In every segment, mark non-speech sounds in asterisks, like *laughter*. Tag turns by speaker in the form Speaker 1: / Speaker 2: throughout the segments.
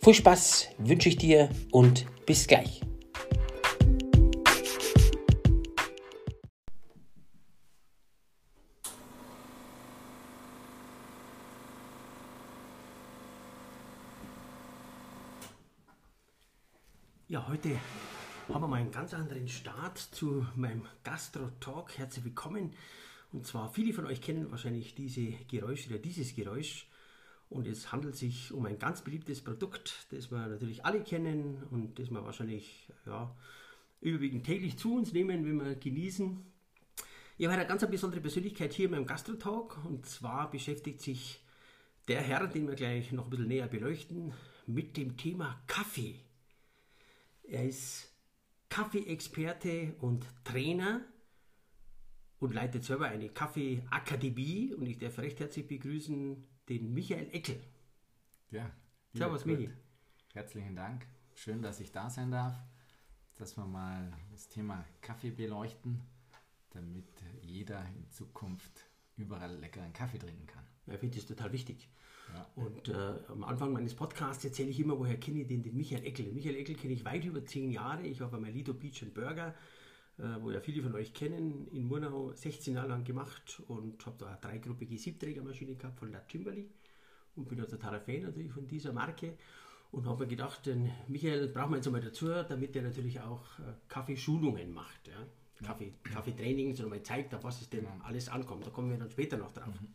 Speaker 1: Viel Spaß wünsche ich dir und bis gleich. Ja, heute haben wir mal einen ganz anderen Start zu meinem Gastro-Talk. Herzlich willkommen. Und zwar viele von euch kennen wahrscheinlich diese Geräusche oder dieses Geräusch. Und es handelt sich um ein ganz beliebtes Produkt, das wir natürlich alle kennen und das wir wahrscheinlich ja, überwiegend täglich zu uns nehmen, wenn wir genießen. Ich habe eine ganz besondere Persönlichkeit hier in meinem Gastrotalk und zwar beschäftigt sich der Herr, den wir gleich noch ein bisschen näher beleuchten, mit dem Thema Kaffee. Er ist Kaffeeexperte und Trainer und leitet selber eine Kaffeeakademie und ich darf recht herzlich begrüßen den Michael Eckel.
Speaker 2: Ja,
Speaker 1: Servus, Michi.
Speaker 2: Herzlichen Dank. Schön, dass ich da sein darf, dass wir mal das Thema Kaffee beleuchten, damit jeder in Zukunft überall leckeren Kaffee trinken kann.
Speaker 1: Ja, ich finde das total wichtig. Ja. Und äh, am Anfang meines Podcasts erzähle ich immer, woher kenne ich den, den Michael Eckel. Den Michael Eckel kenne ich weit über zehn Jahre. Ich habe bei Lido Beach and Burger, wo ja viele von euch kennen, in Murnau 16 Jahre lang gemacht und habe da eine dreigruppige Siebträgermaschine gehabt von La Timberly und bin ein totaler Fan natürlich von dieser Marke und habe mir gedacht, den Michael brauchen wir jetzt einmal dazu, damit er natürlich auch äh, Kaffeeschulungen macht. Ja? Kaffee, Kaffeetraining, sondern mal zeigt, auf was es denn alles ankommt. Da kommen wir dann später noch drauf. Mhm.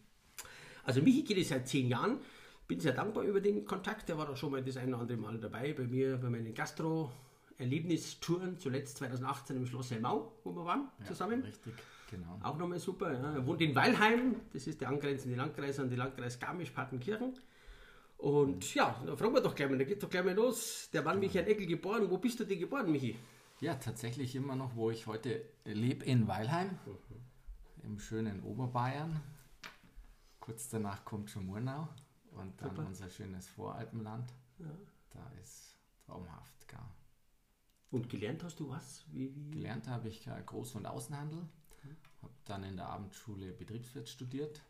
Speaker 1: Also Michi geht es seit zehn Jahren. Bin sehr dankbar über den Kontakt. Der war auch schon mal das ein oder andere Mal dabei bei mir bei meinen Gastro-Erlebnistouren. Zuletzt 2018 im Schloss Helmau, wo wir waren
Speaker 2: Ja,
Speaker 1: zusammen.
Speaker 2: Richtig, genau.
Speaker 1: Auch nochmal super. Ja. Er wohnt in Weilheim, das ist der angrenzende Landkreis an die Landkreis Garmisch-Partenkirchen. Und ja, da fragen wir doch gleich mal, da geht doch gleich mal los. Der Mann Michael Eckel geboren. Wo bist du denn geboren, Michi?
Speaker 2: Ja, tatsächlich immer noch, wo ich heute lebe, in Weilheim, im schönen Oberbayern. Kurz danach kommt schon Murnau und dann
Speaker 1: Super.
Speaker 2: unser schönes Voralpenland. Da ist traumhaft, gar.
Speaker 1: Und gelernt hast du was? Wie, wie?
Speaker 2: Gelernt habe ich äh, Groß- und Außenhandel, habe dann in der Abendschule Betriebswirt studiert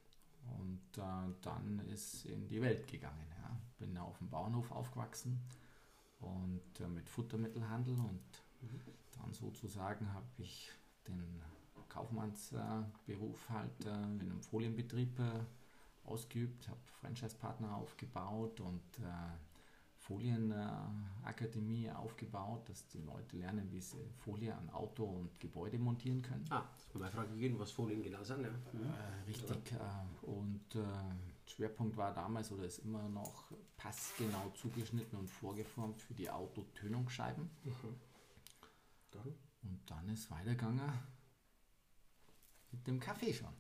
Speaker 2: und äh, dann ist in die Welt gegangen. Ja. Bin auf dem Bauernhof aufgewachsen und äh, mit Futtermittelhandel und dann sozusagen habe ich den Kaufmannsberuf Beruf halt äh, in einem Folienbetrieb äh, ausgeübt, habe Franchise-Partner aufgebaut und äh, Folienakademie aufgebaut, dass die Leute lernen, wie sie Folie an Auto und Gebäude montieren können.
Speaker 1: Ah, das ist meine Frage gewesen, was Folien genau sind. Ja.
Speaker 2: Äh, richtig. Äh, und äh, Schwerpunkt war damals oder ist immer noch passgenau zugeschnitten und vorgeformt für die Autotönungsscheiben.
Speaker 1: Dann?
Speaker 2: Und dann ist weitergegangen mit dem Kaffee schon.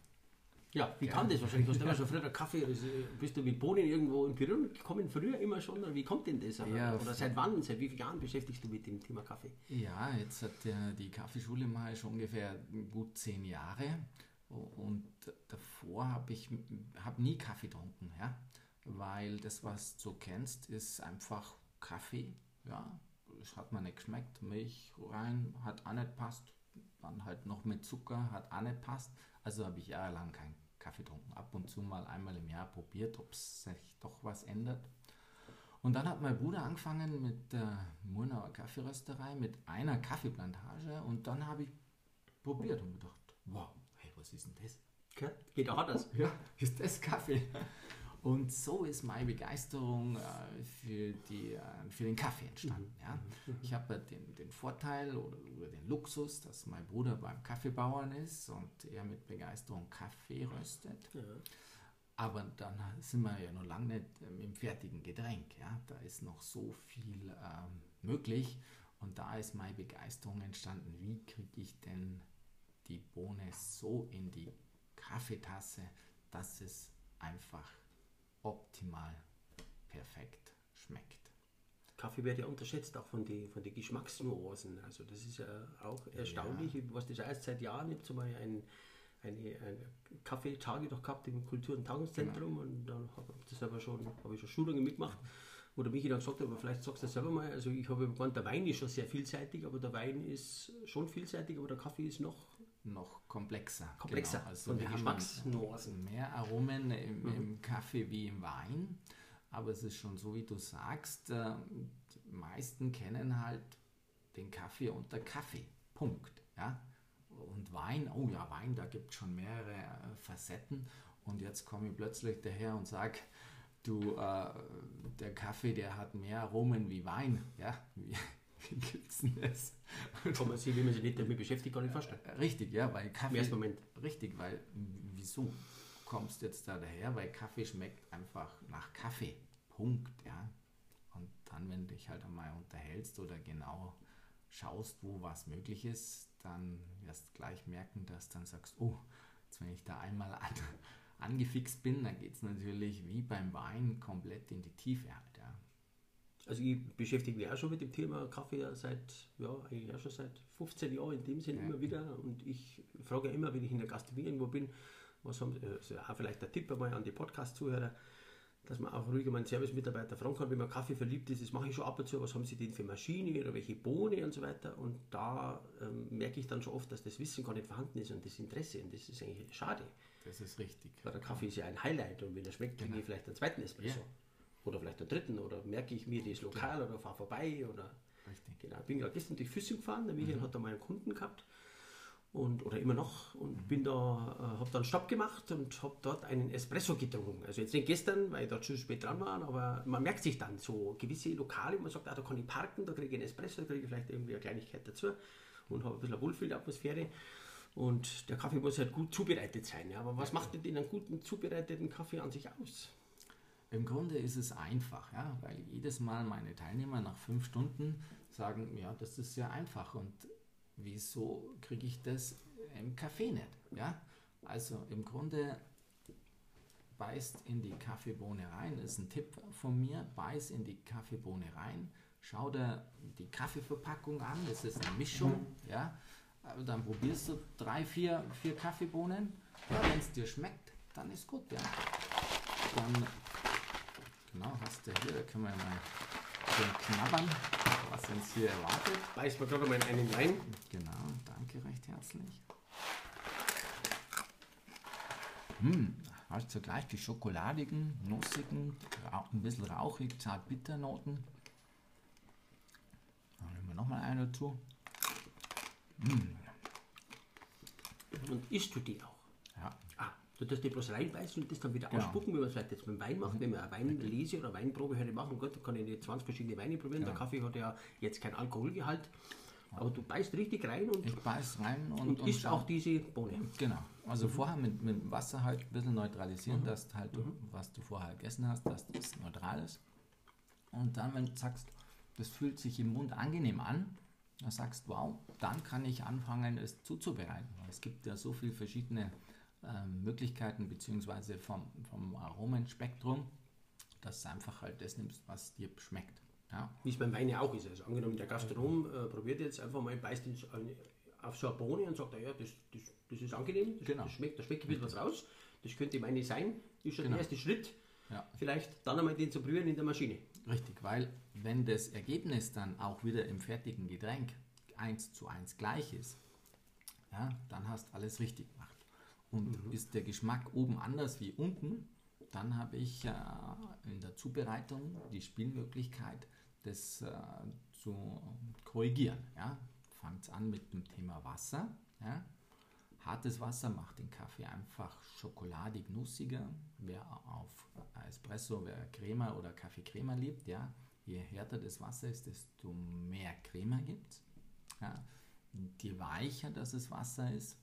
Speaker 1: Ja, wie kam das wahrscheinlich? Hast du *laughs* immer schon früher Kaffee, also bist du mit Bohnen irgendwo in Berührung gekommen, früher immer schon? Oder wie kommt denn das? Oder,
Speaker 2: Ja,
Speaker 1: oder seit wann, seit wie vielen Jahren beschäftigst du mit dem Thema Kaffee?
Speaker 2: Ja, jetzt hat der, die Kaffeeschule mal schon ungefähr gut zehn Jahre und davor habe ich hab nie Kaffee getrunken, ja, weil das, was du kennst, ist einfach Kaffee, ja, das hat mir nicht geschmeckt, Milch rein, hat auch nicht passt, dann halt noch mit Zucker, hat auch nicht passt, also habe ich jahrelang keinen Kaffee getrunken, ab und zu mal einmal im Jahr probiert, ob sich doch was ändert. Und dann hat mein Bruder angefangen mit der Murnauer Kaffeerösterei, mit einer Kaffeeplantage und dann habe ich probiert und gedacht, wow, hey, was ist denn das?
Speaker 1: Geht auch anders.
Speaker 2: Ja, ist das Kaffee? Und so ist meine Begeisterung äh, für, die, äh, für den Kaffee entstanden. Ja. Ich habe den, den Vorteil oder, oder den Luxus, dass mein Bruder beim Kaffeebauern ist und er mit Begeisterung Kaffee röstet.
Speaker 1: Ja.
Speaker 2: Aber dann sind wir ja noch lange nicht ähm, im fertigen Getränk. Ja? Da ist noch so viel ähm, möglich. Und da ist meine Begeisterung entstanden. Wie kriege ich denn die Bohne so in die Kaffeetasse, dass es einfach optimal perfekt schmeckt?
Speaker 1: Kaffee wird ja unterschätzt, auch von den von die Geschmacksnuancen. Also das ist ja auch erstaunlich, ja. was das erst seit Jahren gibt, zum Beispiel ein, eine, eine Kaffeetage doch gehabt im Kultur- und Tagungszentrum genau. und dann habe ich aber schon, habe ich schon Schulungen mitgemacht. Wo der Michi dann gesagt hat, aber vielleicht sagst du das selber mal, also ich habe gemeint, der Wein ist schon sehr vielseitig, aber der Wein ist schon vielseitig, aber der Kaffee ist noch
Speaker 2: noch komplexer.
Speaker 1: Komplexer.
Speaker 2: Genau. Also wir haben mehr Aromen im, mhm. im, Kaffee wie im Wein. Aber es ist schon so, wie du sagst, äh, die meisten kennen halt den Kaffee unter Kaffee. Punkt. Ja? Und Wein, oh ja, Wein, da gibt es schon mehrere äh, Facetten. Und jetzt komme ich plötzlich daher und sage, du, äh, der Kaffee, der hat mehr Aromen wie Wein. Ja, *laughs* gibt's denn das?
Speaker 1: Kann man sich, wenn man sich nicht damit beschäftigt, gar nicht vorstellen. Äh,
Speaker 2: richtig, ja, weil Kaffee. Im
Speaker 1: ersten Moment.
Speaker 2: Richtig, weil wieso kommst du jetzt da daher? Weil Kaffee schmeckt einfach nach Kaffee. Punkt, ja. Und dann, wenn du dich halt einmal unterhältst oder genau schaust, wo was möglich ist, dann wirst du gleich merken, dass du dann sagst, oh, jetzt wenn ich da einmal an, *laughs* angefixt bin, dann geht es natürlich wie beim Wein komplett in die Tiefe.
Speaker 1: Also ich beschäftige mich auch schon mit dem Thema Kaffee seit, ja, eigentlich auch schon seit 15 Jahren in dem Sinn ja. immer wieder. Und ich frage immer, wenn ich in der Gastronomie irgendwo bin, was haben, also auch vielleicht der Tipp einmal an die Podcast-Zuhörer, dass man auch ruhig meinen Service-Mitarbeiter fragen kann, wenn man Kaffee verliebt ist, das mache ich schon ab und zu, was haben sie denn für Maschine oder welche Bohne und so weiter. Und da ähm, merke ich dann schon oft, dass das Wissen gar nicht vorhanden ist und das Interesse. Und das ist eigentlich schade.
Speaker 2: Das ist richtig.
Speaker 1: Weil der Kaffee ist ja ein Highlight und wenn er schmeckt, genau. kriege ich vielleicht einen zweiten Espresso. Ja. Oder vielleicht einen dritten. Oder merke ich mir das lokal oder fahre vorbei. Oder
Speaker 2: richtig.
Speaker 1: Genau. Ich bin gerade gestern durch Füssing gefahren, der Michael mhm. hat da mal einen Kunden gehabt und, oder immer noch und bin da, äh, habe dann Stopp gemacht und habe dort einen Espresso getrunken. Also jetzt nicht gestern, weil ich dort schon spät dran war, aber man merkt sich dann so gewisse Lokale, man sagt, ah, da kann ich parken, da kriege ich einen Espresso, da kriege ich vielleicht irgendwie eine Kleinigkeit dazu und habe ein bisschen eine Wohlfühlatmosphäre. Und der Kaffee muss halt gut zubereitet sein. Ja. Aber was macht denn einen guten zubereiteten Kaffee an sich aus?
Speaker 2: Im Grunde ist es einfach, ja, weil jedes Mal meine Teilnehmer nach fünf Stunden sagen, ja, das ist sehr einfach und wieso kriege ich das im Kaffee nicht? Ja? Also im Grunde beißt in die Kaffeebohne rein, das ist ein Tipp von mir, beiß in die Kaffeebohne rein, schau dir die Kaffeeverpackung an, das ist eine Mischung, ja? Dann probierst du drei, vier, vier Kaffeebohnen, wenn es dir schmeckt, dann ist gut, ja. Dann, genau, hast du hier, da können wir mal schön knabbern was uns hier erwartet.
Speaker 1: Beißt man gerade mal in einen Wein.
Speaker 2: Genau, danke recht herzlich. Hm, hast du gleich die schokoladigen, nussigen, ein bisschen rauchig, zart bitter Noten. Dann nehmen wir nochmal eine dazu.
Speaker 1: Hm. Und isst du die auch? Du tust die bloß reinbeißen und das dann wieder genau. ausspucken, wie man es vielleicht jetzt mit dem Wein macht. Mhm. Wenn man eine Weinlese oder Weinprobe heute machen, gut, dann kann ich nicht 20 verschiedene Weine probieren. Genau. Der Kaffee hat ja jetzt kein Alkoholgehalt. Aber du beißt richtig rein und,
Speaker 2: ich beiß rein und,
Speaker 1: und, und isst auch diese Bohne.
Speaker 2: Genau. Also mhm. vorher mit, mit Wasser halt ein bisschen neutralisieren, mhm. dass halt, mhm. was du vorher gegessen hast, dass das neutral ist. Und dann, wenn du sagst, das fühlt sich im Mund angenehm an, dann sagst wow, dann kann ich anfangen, es zuzubereiten. Es gibt ja so viele verschiedene Möglichkeiten bzw. Vom, vom Aromenspektrum, dass du einfach halt das nimmst, was dir schmeckt. Ja.
Speaker 1: Wie es beim Wein ja auch ist. Also angenommen, der Gastronom äh, probiert jetzt einfach mal, beißt ins, auf so eine Bohne und sagt, ja, das, das, das ist angenehm, das, genau. das schmeckt, da schmeckt ein bisschen was raus. Das könnte meine sein, das ist schon genau. der erste Schritt. Ja. Vielleicht dann einmal den zu brühen in der Maschine.
Speaker 2: Richtig, weil wenn das Ergebnis dann auch wieder im fertigen Getränk 1 zu 1 gleich ist, ja, dann hast du alles richtig gemacht und mhm. ist der Geschmack oben anders wie unten, dann habe ich äh, in der Zubereitung die Spielmöglichkeit, das äh, zu korrigieren. Ja? Fangt an mit dem Thema Wasser. Ja? Hartes Wasser macht den Kaffee einfach schokoladig nussiger. Wer auf Espresso, wer Crema oder Kaffeecrema liebt, ja, je härter das Wasser ist, desto mehr Crema gibt es. Ja. Je weicher das Wasser ist,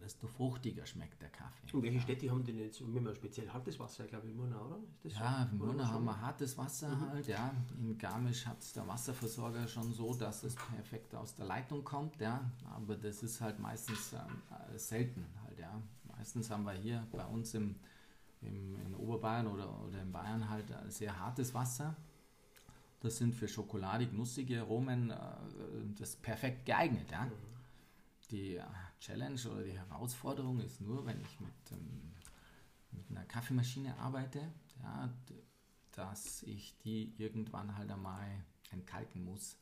Speaker 2: desto fruchtiger schmeckt der Kaffee.
Speaker 1: Und welche Städte haben denn jetzt immer speziell hartes Wasser? Ich glaube, in Murnau, oder?
Speaker 2: ja, in Murnau haben wir hartes Wasser mhm. halt, ja. In Garmisch hat es der Wasserversorger schon so, dass es perfekt aus der Leitung kommt, ja. Aber das ist halt meistens ähm, selten halt, ja. Meistens haben wir hier bei uns im, im, in Oberbayern oder, oder in Bayern halt sehr hartes Wasser. Das sind für schokoladig-nussige Aromen äh, das perfekt geeignet. Ja? Mhm. Die äh, Challenge oder die Herausforderung ist nur, wenn ich mit, ähm, mit einer Kaffeemaschine arbeite, ja, dass ich die irgendwann halt einmal entkalken muss.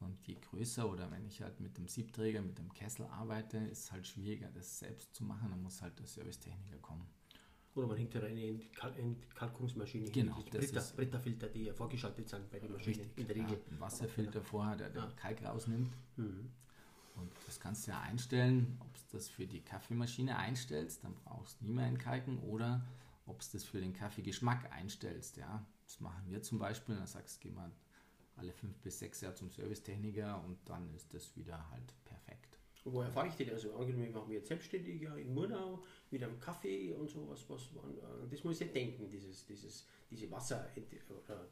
Speaker 2: Und je größer oder wenn ich halt mit dem Siebträger, mit dem Kessel arbeite, ist es halt schwieriger, das selbst zu machen. Dann muss halt der Servicetechniker kommen.
Speaker 1: Oder man hängt ja eine Entkalkungsmaschine
Speaker 2: genau,
Speaker 1: hin, Britta, Britta-Filter, die ja vorgeschaltet sind bei den Maschinen
Speaker 2: richtig, in der Regel. Ja, Wasserfilter genau. vorher, der den Kalk rausnimmt. Mhm. Und das kannst du ja einstellen, ob du das für die Kaffeemaschine einstellst, dann brauchst du nie mehr entkalken, oder ob du das für den Kaffeegeschmack einstellst. Ja. Das machen wir zum Beispiel, dann sagst du, geh mal alle fünf bis sechs Jahre zum Servicetechniker und dann ist das wieder halt perfekt.
Speaker 1: Und woher fahre ich denn? Also angenommen, ich mache mich jetzt selbstständig ja, in Murnau mit einem Kaffee und so, was, was, das muss ich denken, dieses, dieses, diese Wasser, oder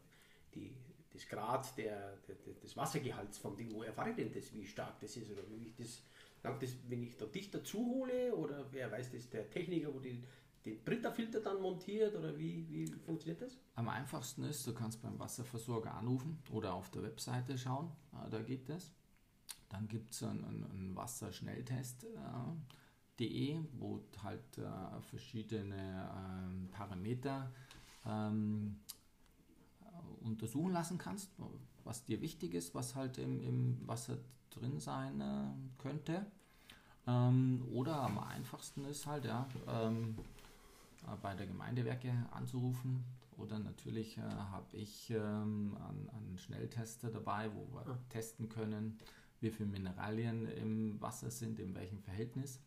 Speaker 1: die, das Grad der, der, des Wassergehalts vom Ding, wo erfahre ich denn das, wie stark das ist oder wie ich das, das wenn ich da dich dazu hole oder wer weiß das, der Techniker, wo die den Britta-Filter dann montiert oder wie, wie funktioniert das?
Speaker 2: Am einfachsten ist, du kannst beim Wasserversorger anrufen oder auf der Webseite schauen, ah, da geht es. Dann gibt es einen, einen Wasserschnelltest.de, äh, wo halt äh, verschiedene ähm, Parameter ähm, untersuchen lassen kannst, was dir wichtig ist, was halt im, im Wasser drin sein äh, könnte. Ähm, oder am einfachsten ist halt, ja, ähm, äh, bei der Gemeindewerke anzurufen. Oder natürlich äh, habe ich ähm, einen, einen, Schnelltester dabei, wo wir ah. testen können, wie viele Mineralien im Wasser sind, in welchem Verhältnis.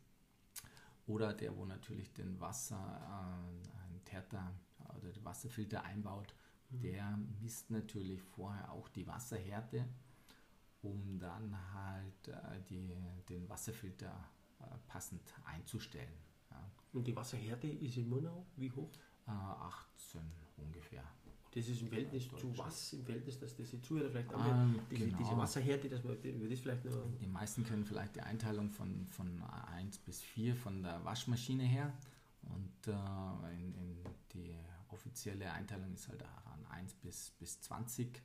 Speaker 2: Oder der, wo natürlich den Wasser, äh, ein Täter oder den Wasserfilter einbaut. Der misst natürlich vorher auch die Wasserhärte, um dann halt äh, die, den Wasserfilter äh, passend einzustellen.
Speaker 1: Und die Wasserhärte ist in Murnau wie hoch?
Speaker 2: Äh, 18 ungefähr.
Speaker 1: Das ist im Verhältnis ja, zu was? Im Verhältnis, dass das die Zuhörer vielleicht auch ähm, diese, genau. diese Wasserhärte, dass man das vielleicht
Speaker 2: noch. Die meisten kennen vielleicht die Einteilung von, von 1 bis 4 von der Waschmaschine her. Und äh, in, in die offizielle Einteilung ist halt 1 bis, bis 20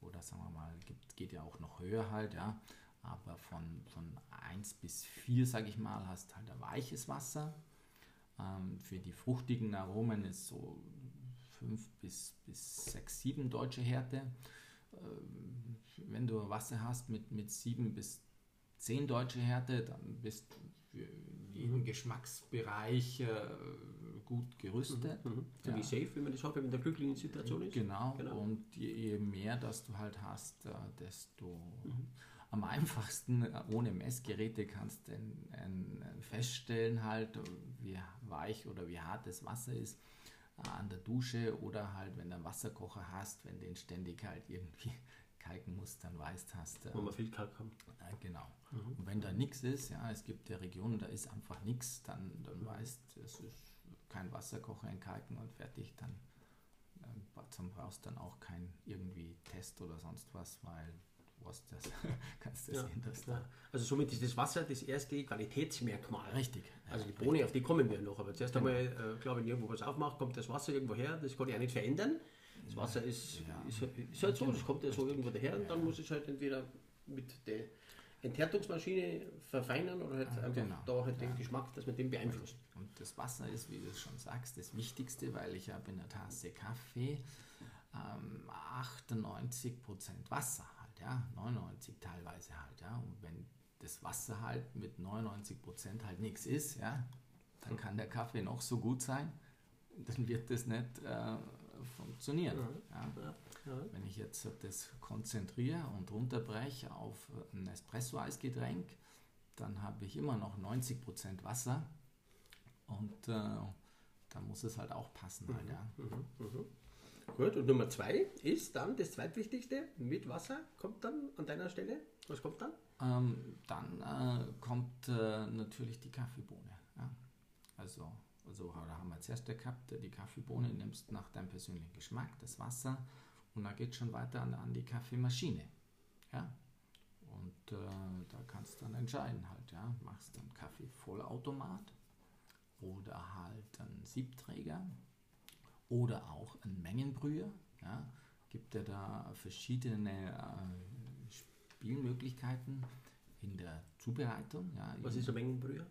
Speaker 2: oder sagen wir mal, gibt, geht ja auch noch höher halt, ja. Aber von, von 1 bis 4, sage ich mal, hast halt ein weiches Wasser ähm, für die fruchtigen Aromen ist so 5 bis, bis 6, 7 deutsche Härte. Ähm, wenn du Wasser hast mit, mit 7 bis 10 deutsche Härte, dann bist du für jeden Geschmacksbereich äh, gut gerüstet.
Speaker 1: Mhm, mhm. So ja. wie safe, wenn man das hat, wenn man in der glücklichen Situation ist.
Speaker 2: Genau, genau. und je, je, mehr das du halt hast, äh, desto mhm. am einfachsten äh, ohne Messgeräte kannst du feststellen halt, wie weich oder wie hart das Wasser ist an der Dusche oder halt, wenn du einen Wasserkocher hast, wenn den ständig halt irgendwie kalken musst, dann weißt hast.
Speaker 1: Äh, Wo wir viel Kalk haben.
Speaker 2: Äh, genau. Mhm. Und wenn da nichts ist, ja, es gibt ja Regionen, da ist einfach nichts, dann, dann mhm. weißt es ist kein Wasserkocher entkalken und fertig, dann, dann brauchst du dann auch kein irgendwie Test oder sonst was, weil was das, *laughs* kannst du ja, sehen. Dass
Speaker 1: da also somit ist das Wasser das erste Qualitätsmerkmal.
Speaker 2: Richtig.
Speaker 1: Also die Bohne, auf die kommen wir noch. Aber zuerst genau. einmal, äh, glaube ich, irgendwo was aufmacht, kommt das Wasser irgendwo her, das kann ich auch nicht verändern. Das Wasser ist, ja. ist, ist, halt so, das kommt ja so irgendwo daher und dann muss ich halt entweder mit der Enthärtungsmaschine verfeinern oder halt ah, einfach genau. da halt den Geschmack, dass man den beeinflusst.
Speaker 2: Und das Wasser ist, wie du schon sagst, das Wichtigste, weil ich habe in der Tasse Kaffee ähm, 98% Wasser ja, 99 teilweise halt, ja. Und wenn das Wasser halt mit 99 Prozent halt nichts ist, ja, dann kann der Kaffee noch so gut sein, dann wird das nicht äh, funktionieren. Ja. Wenn ich jetzt das konzentriere und runterbreche auf ein Espresso-Eisgetränk, dann habe ich immer noch 90 Prozent Wasser und äh, da muss es halt auch passen. Halt, ja. Mhm,
Speaker 1: mh, mh. Gut, und Nummer zwei ist dann das zweitwichtigste mit Wasser. Kommt dann an deiner Stelle? Was kommt dann?
Speaker 2: Ähm, dann äh, kommt äh, natürlich die Kaffeebohne. Ja. Also, also da haben wir zuerst gehabt, die Kaffeebohne nimmst nach deinem persönlichen Geschmack das Wasser und dann geht schon weiter an, an die Kaffeemaschine. Ja. Und äh, da kannst du dann entscheiden halt, ja, machst dann Kaffee Vollautomat oder halt einen Siebträger oder auch ein Mengenbrüher. Ja? gibt ja da verschiedene äh, Spielmöglichkeiten in der Zubereitung. Ja,
Speaker 1: Was ist ein Mengenbrüher?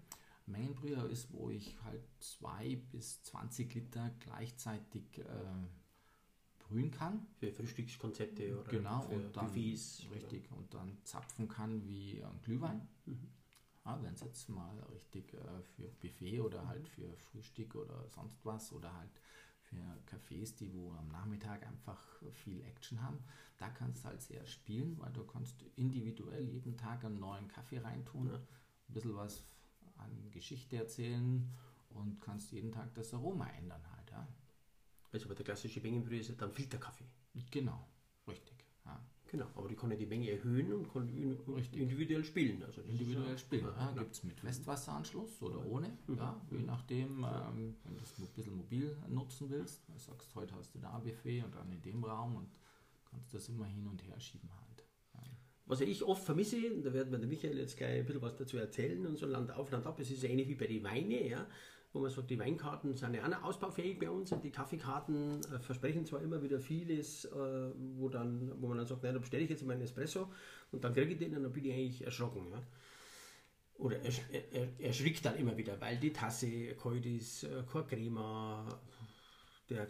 Speaker 2: Mengenbrüher ist, wo ich halt 2 bis 20 Liter gleichzeitig äh, brühen kann.
Speaker 1: Für Frühstückskonzepte oder
Speaker 2: genau,
Speaker 1: für
Speaker 2: und dann,
Speaker 1: Buffets.
Speaker 2: Richtig, und dann zapfen kann wie ein Glühwein. Ja, Wenn es jetzt mal richtig äh, für Buffet oder halt für Frühstück oder sonst was oder halt für Cafés, die wo am Nachmittag einfach viel Action haben, da kannst du halt sehr spielen, weil du kannst individuell jeden Tag einen neuen Kaffee reintun,
Speaker 1: Ja.
Speaker 2: ein bisschen was an Geschichte erzählen und kannst jeden Tag das Aroma ändern halt. Ja.
Speaker 1: Also bei der klassische Mengenbrühe ist ja dann Filterkaffee.
Speaker 2: Genau, richtig. Ja.
Speaker 1: Genau, aber die kann ja die Menge erhöhen und
Speaker 2: Richtig.
Speaker 1: individuell spielen. Also
Speaker 2: individuell spielen.
Speaker 1: Ja.
Speaker 2: Gibt es mit Festwasseranschluss oder ohne, ja, je nachdem, ähm, wenn du es ein bisschen mobil nutzen willst. Du sagst, heute hast du da Buffet und dann in dem Raum und kannst das immer hin und her schieben halt.
Speaker 1: Was ich oft vermisse, da wird mir der Michael jetzt gleich ein bisschen was dazu erzählen und so Land auf, Land ab, es ist ähnlich wie bei den Weine, ja, wo man sagt, die Weinkarten sind ja auch ausbaufähig bei uns und die Kaffeekarten äh, versprechen zwar immer wieder vieles, äh, wo, dann, wo man dann sagt, nein, da bestelle ich jetzt meinen Espresso und dann kriege ich den und dann bin ich eigentlich erschrocken. Ja. Oder er, er, er erschrickt dann immer wieder, weil die Tasse kalt ist, äh, kein Crema, der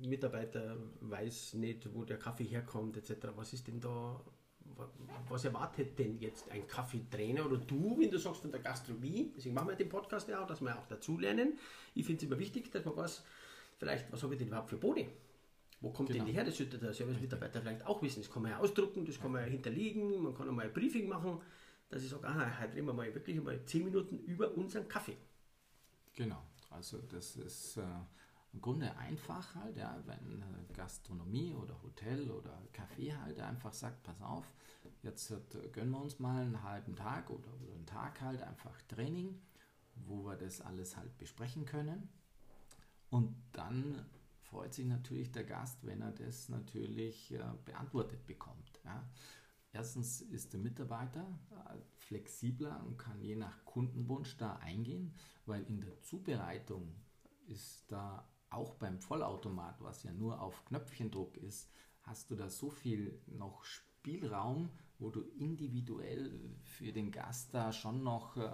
Speaker 1: Mitarbeiter weiß nicht, wo der Kaffee herkommt, etc. Was ist denn da, was erwartet denn jetzt ein Kaffeetrainer oder du, wenn du sagst von der Gastronomie? Deswegen machen wir den Podcast ja auch, dass wir auch dazulernen. Ich finde es immer wichtig, dass man weiß, vielleicht, was habe ich denn überhaupt für Boni? Wo kommt
Speaker 2: Genau.
Speaker 1: denn die her? Das sollte der Service-Mitarbeiter vielleicht auch wissen. Das kann man ja ausdrucken, das kann man ja hinterlegen, man kann auch mal ein Briefing machen, dass ich sage, aha, heute reden wir mal wirklich mal 10 Minuten über unseren Kaffee.
Speaker 2: Genau, also das ist äh, im Grunde einfach halt, ja, wenn äh, Gastronomie oder Hotel oder Café halt einfach sagt, pass auf, jetzt äh, gönnen wir uns mal einen halben Tag oder, oder einen Tag halt einfach Training, wo wir das alles halt besprechen können. Und dann freut sich natürlich der Gast, wenn er das natürlich äh, beantwortet bekommt. Ja. Erstens ist der Mitarbeiter äh, flexibler und kann je nach Kundenwunsch da eingehen, weil in der Zubereitung ist da auch beim Vollautomat, was ja nur auf Knöpfchendruck ist, hast du da so viel noch Spielraum, wo du individuell für den Gast da schon noch äh,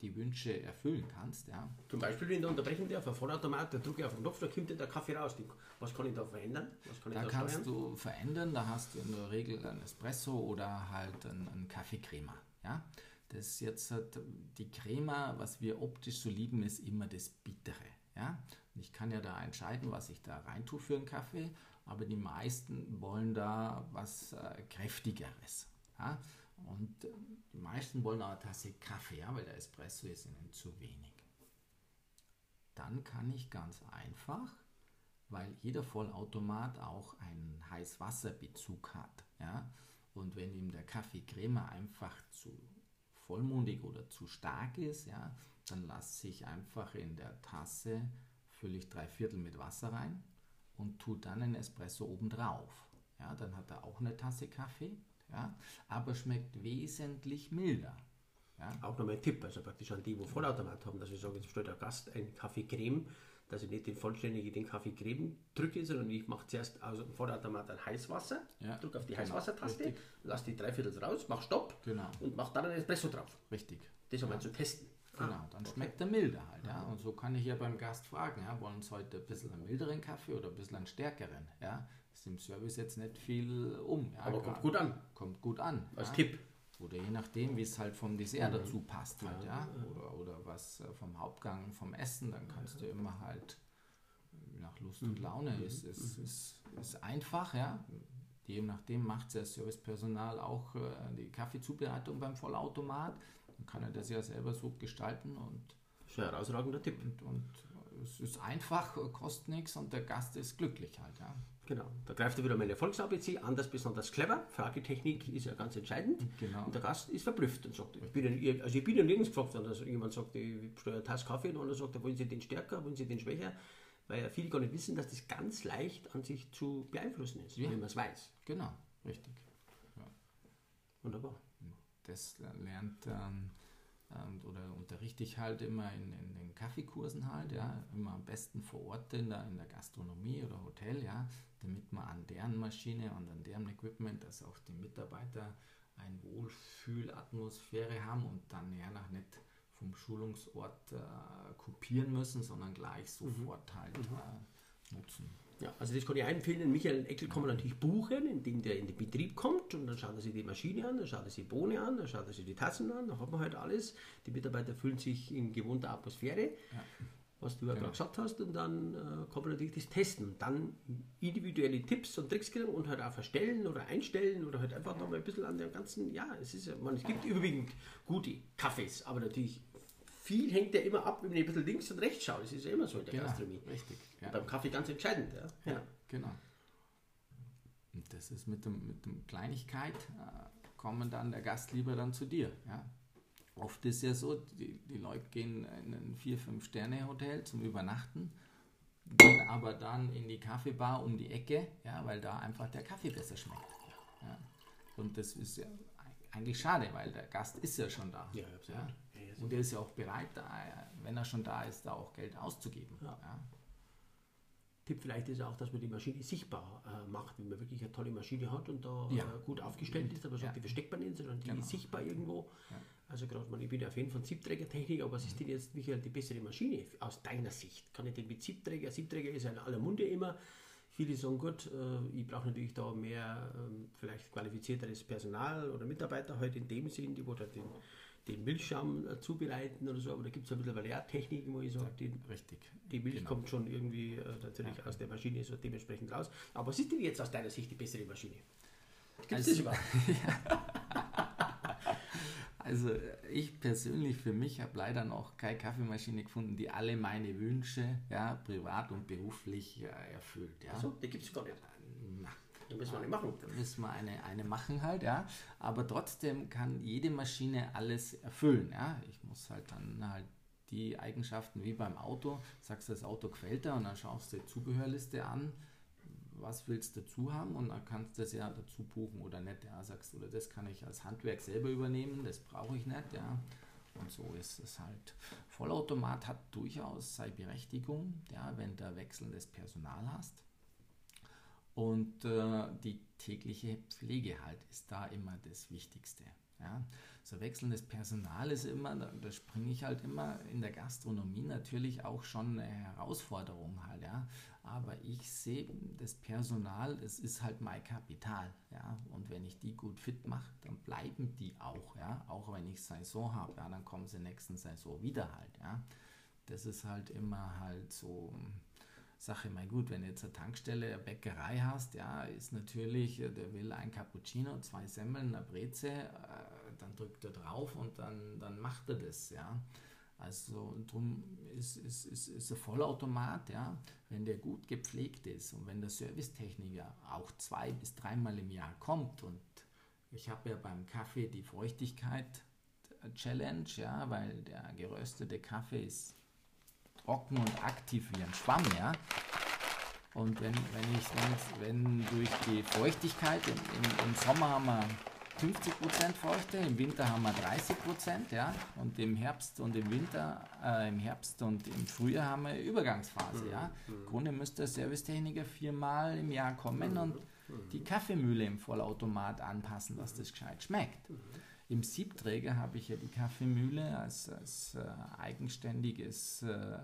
Speaker 2: die Wünsche erfüllen kannst. Ja.
Speaker 1: Zum Beispiel, wenn der unterbrechen darf, ein Vollautomat, da drücke ich auf den Knopf, da kommt der Kaffee raus. Was kann ich da verändern? Was kann ich
Speaker 2: Da
Speaker 1: da
Speaker 2: kannst
Speaker 1: steuern?
Speaker 2: du verändern, da hast du in der Regel ein Espresso oder halt ein, ein Kaffeecrema. Ja? Das ist jetzt halt die Crema, was wir optisch so lieben, ist immer das Bittere. Ja? Ich kann ja da entscheiden, was ich da rein tue für einen Kaffee, aber die meisten wollen da was äh, Kräftigeres. Ja? Und äh, die meisten wollen eine Tasse Kaffee, ja? weil der Espresso ist ihnen zu wenig. Dann kann ich ganz einfach weil jeder Vollautomat auch einen Heißwasserbezug hat. Ja? Und wenn ihm der Kaffeecreme einfach zu vollmundig oder zu stark ist, ja, dann lasse ich einfach in der Tasse, fülle ich drei Viertel mit Wasser rein und tue dann einen Espresso obendrauf. Ja, dann hat er auch eine Tasse Kaffee, ja, aber schmeckt wesentlich milder. Ja.
Speaker 1: Auch nochmal ein Tipp, also praktisch an die, wo Vollautomat haben, dass ich sage, jetzt stellt der Gast ein Kaffee Creme, dass ich nicht den vollständigen den Kaffee Creme drücke, sondern ich mache zuerst aus dem Vollautomat ein Heißwasser,
Speaker 2: Ja,
Speaker 1: drücke auf die
Speaker 2: genau,
Speaker 1: Heißwassertaste, lasse die drei Viertel raus, mache Stopp
Speaker 2: Genau.
Speaker 1: und mache dann einen Espresso drauf.
Speaker 2: Richtig.
Speaker 1: Das einmal zu testen.
Speaker 2: Genau,
Speaker 1: Ah,
Speaker 2: dann
Speaker 1: okay.
Speaker 2: schmeckt er milder halt. Ja? Und so kann ich ja beim Gast fragen, ja, wollen Sie heute ein bisschen einen milderen Kaffee oder ein bisschen einen stärkeren? Ja? Ist im Service jetzt nicht viel um. Ja?
Speaker 1: Aber kommt gut an.
Speaker 2: Kommt gut an.
Speaker 1: Als
Speaker 2: ja?
Speaker 1: Tipp.
Speaker 2: Oder je nachdem, wie es halt vom Dessert
Speaker 1: Mhm.
Speaker 2: dazu passt halt, ja. Oder, oder was äh, vom Hauptgang, vom Essen, dann kannst du immer halt nach Lust
Speaker 1: Mhm.
Speaker 2: und Laune. Ist, ist, ist, ist einfach, ja. Je nachdem macht das Servicepersonal auch äh, die Kaffeezubereitung beim Vollautomat. Dann kann er das ja selber so gestalten und,
Speaker 1: Das ist ein herausragender Tipp.
Speaker 2: und, und es ist einfach, kostet nichts und der Gast ist glücklich halt, ja.
Speaker 1: Genau. Da greift er wieder meine Erfolgs-ABC, anders besonders clever. Fragetechnik ist ja ganz entscheidend.
Speaker 2: Genau.
Speaker 1: Und der Gast ist verblüfft und sagt, ich bin ja, also ich bin ja nirgends gefragt, worden, dass jemand sagt, ich bestelle eine Tasse Kaffee und der andere sagt, wollen Sie den stärker, wollen Sie den schwächer? Weil ja viele gar nicht wissen, dass das ganz leicht an sich zu beeinflussen ist,
Speaker 2: Ja.
Speaker 1: wenn man es weiß.
Speaker 2: Genau, richtig.
Speaker 1: Wunderbar.
Speaker 2: Das lernt ähm, und, oder unterrichte ich halt immer in, in, den Kaffeekursen halt, ja, immer am besten vor Ort in der, in der Gastronomie oder Hotel, ja, damit man an deren Maschine und an deren Equipment, dass auch die Mitarbeiter eine Wohlfühlatmosphäre haben und dann ja nach nicht vom Schulungsort äh, kopieren müssen, sondern gleich mhm. sofort halt mhm. äh, nutzen.
Speaker 1: Ja, also das kann ich empfehlen. Den Michael Eckel kann man natürlich buchen, indem der in den Betrieb kommt und dann schaut er sich die Maschine an, dann schaut er sich die Bohne an, dann schaut er sich die Tassen an, dann hat man halt alles. Die Mitarbeiter fühlen sich in gewohnter Atmosphäre, ja. was du ja genau. gerade gesagt hast, und dann äh, kann man natürlich das testen. Dann individuelle Tipps und Tricks kriegen und halt auch verstellen oder einstellen oder halt einfach ja. da mal ein bisschen an dem ganzen, ja, es ist ja, man, es gibt überwiegend gute Kaffees, aber natürlich viel hängt ja immer ab, wenn ich ein bisschen links und rechts schaue. Das ist ja immer so in der
Speaker 2: genau,
Speaker 1: Gastronomie.
Speaker 2: Richtig.
Speaker 1: Ja. beim Kaffee ganz entscheidend. Ja,
Speaker 2: ja genau. Und das ist mit dem, mit dem Kleinigkeit, äh, kommen dann der Gast lieber dann zu dir. Ja. Oft ist ja so, die, die Leute gehen in ein 4-5-Sterne-Hotel zum Übernachten, gehen aber dann in die Kaffeebar um die Ecke, ja, weil da einfach der Kaffee besser schmeckt. Ja. Und das ist ja eigentlich schade, weil der Gast ist ja schon da. Ja, absolut. Ja. Und er ist ja auch bereit, wenn er schon da ist, da auch Geld auszugeben. Ja. Ja.
Speaker 1: Tipp vielleicht ist auch, dass man die Maschine sichtbar äh, macht, wenn man wirklich eine tolle Maschine hat und da ja. äh, gut aufgestellt ist, aber so die versteckt man nicht, sondern die genau. ist sichtbar irgendwo. Also gerade, ich bin ja Fan von Siebträgertechnik, aber was ist denn jetzt, Michael, die bessere Maschine aus deiner Sicht? Kann ich denn mit Siebträger, Siebträger ist ja in aller Munde immer, Viele sagen, gut, äh, ich brauche natürlich da mehr ähm, vielleicht qualifizierteres Personal oder Mitarbeiter heute halt in dem Sinn, die wo den den Milchschaum äh, zubereiten oder so, aber da gibt es ja mittlerweile auch Techniken, wo ich sage, die,
Speaker 2: Richtig.
Speaker 1: die Milch genau. kommt schon irgendwie äh, natürlich ja. aus der Maschine so dementsprechend raus. Aber was ist denn jetzt aus deiner Sicht die bessere Maschine?
Speaker 2: Gibt es also, das überhaupt? *laughs* Also ich persönlich für mich habe leider noch keine Kaffeemaschine gefunden, die alle meine Wünsche ja, privat und beruflich äh, erfüllt. Ja.
Speaker 1: Achso, die gibt es gar nicht. Da müssen wir eine machen.
Speaker 2: Da müssen wir eine, eine machen halt, ja. Aber trotzdem kann jede Maschine alles erfüllen, ja. Ich muss halt dann halt die Eigenschaften wie beim Auto, sagst du, das Auto gefällt dir und dann schaust du die Zubehörliste an, was willst du dazu haben und dann kannst du das ja dazu buchen oder nicht, ja, sagst oder das kann ich als Handwerk selber übernehmen, das brauche ich nicht, ja. Und so ist es halt. Vollautomat hat durchaus seine Berechtigung, ja, wenn du wechselndes Personal hast. Und äh, die tägliche Pflege halt ist da immer das Wichtigste. Ja. So wechselndes Personal ist immer, da, da springe ich halt immer in der Gastronomie natürlich auch schon eine Herausforderung halt, ja. Aber ich sehe das Personal, es ist halt mein Kapital, ja. Und wenn ich die gut fit mache, dann bleiben die auch, ja. Auch wenn ich Saison habe, ja, dann kommen sie nächsten Saison wieder halt, ja. Das ist halt immer halt so, Sache, mein gut, wenn du jetzt eine Tankstelle, eine Bäckerei hast, ja, ist natürlich, äh, der will ein Cappuccino, zwei Semmeln, eine Breze, äh, dann drückt er drauf und dann, dann macht er das, ja. Also darum ist, ist, ist, ist ein Vollautomat, ja, wenn der gut gepflegt ist und wenn der Servicetechniker auch zwei bis dreimal im Jahr kommt und ich habe ja beim Kaffee die Feuchtigkeit Challenge, ja, weil der geröstete Kaffee ist trocken und aktiv wie ein Schwamm, ja. Und wenn, wenn ich wenn durch die Feuchtigkeit, im, im, im Sommer haben wir 50% Feuchte, im Winter haben wir 30%, ja, und im Herbst und im Winter, äh, im Herbst und im Frühjahr haben wir Übergangsphase, mhm. ja. Im Grunde müsste der Servicetechniker viermal im Jahr kommen und die Kaffeemühle im Vollautomat anpassen, dass das gescheit schmeckt. Im Siebträger habe ich ja die Kaffeemühle als, als äh, eigenständiges äh,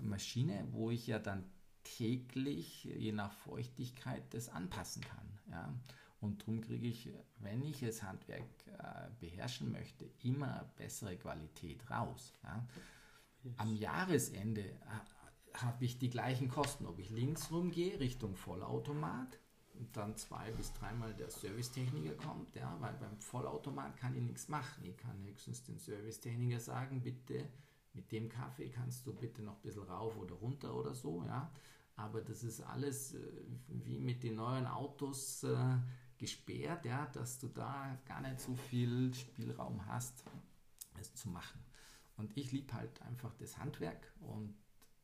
Speaker 2: Maschine, wo ich ja dann täglich, je nach Feuchtigkeit, das anpassen kann. Ja? Und darum kriege ich, wenn ich das Handwerk äh, beherrschen möchte, immer bessere Qualität raus. Ja? Am Jahresende äh, habe ich die gleichen Kosten, ob ich links rumgehe Richtung Vollautomat dann zwei bis dreimal der Servicetechniker kommt, ja, weil beim Vollautomat kann ich nichts machen. Ich kann höchstens den Servicetechniker sagen, bitte mit dem Kaffee kannst du bitte noch ein bisschen rauf oder runter oder so, ja. Aber das ist alles äh, wie mit den neuen Autos äh, gesperrt, ja, dass du da gar nicht so viel Spielraum hast, es zu machen. Und ich liebe halt einfach das Handwerk und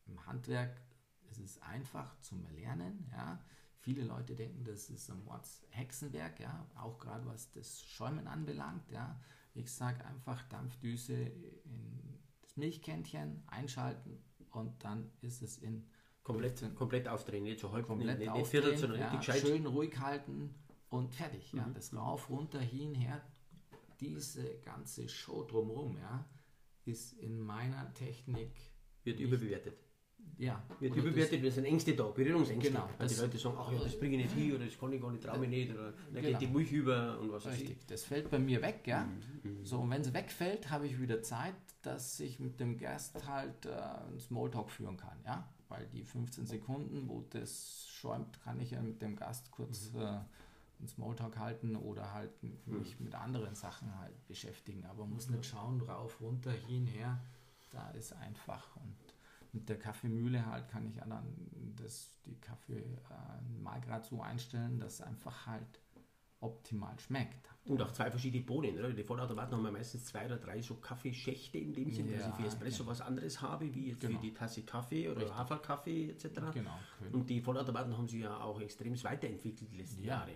Speaker 2: im Handwerk ist es einfach zum Erlernen, ja. Viele Leute denken, das ist ein Mordshexenwerk, ja, auch gerade was das Schäumen anbelangt, ja. Ich sage einfach Dampfdüse in das Milchkännchen einschalten und dann ist es in
Speaker 1: komplett, komplett aufdrehen, nicht so halb,
Speaker 2: komplett
Speaker 1: nicht,
Speaker 2: nicht
Speaker 1: Viertel, sondern ja, richtig gescheit.
Speaker 2: Schön ruhig halten und fertig. Mhm. Ja, das rauf, runter, hin, her. Diese ganze Show drumherum, ja, ist in meiner Technik
Speaker 1: wird überbewertet.
Speaker 2: Ja.
Speaker 1: Wird überbewertet, wir sind Ängste da, Berührungsängste.
Speaker 2: Genau.
Speaker 1: Weil die Leute sagen, ach ja, das bringe ich nicht hin oder das kann ich gar nicht, traue mich nicht oder da genau. geht die Milch über und was weiß ich.
Speaker 2: Das fällt bei mir weg, ja. Mhm. So, und wenn es wegfällt, habe ich wieder Zeit, dass ich mit dem Gast halt äh, einen Smalltalk führen kann, ja. Weil die 15 Sekunden, wo das schäumt, kann ich ja mit dem Gast kurz mhm. äh, einen Smalltalk halten oder halt mich mhm. mit anderen Sachen halt beschäftigen. Aber muss nicht schauen, rauf, runter, hin, her. Da ist einfach und mit der Kaffeemühle halt kann ich dann das, die Kaffee äh, mal gerade so einstellen, dass einfach halt optimal schmeckt.
Speaker 1: Und auch zwei verschiedene Bohnen. Oder? Die Vollautomaten haben ja meistens zwei oder drei so Kaffeeschächte in dem Sinn, ja, dass ich für Espresso ja. was anderes habe, wie jetzt genau. für die Tasse Kaffee oder Richtig. Haferkaffee etc.
Speaker 2: Genau.
Speaker 1: Und die Vollautomaten haben sich ja auch extrem weiterentwickelt die letzten ja, Jahre.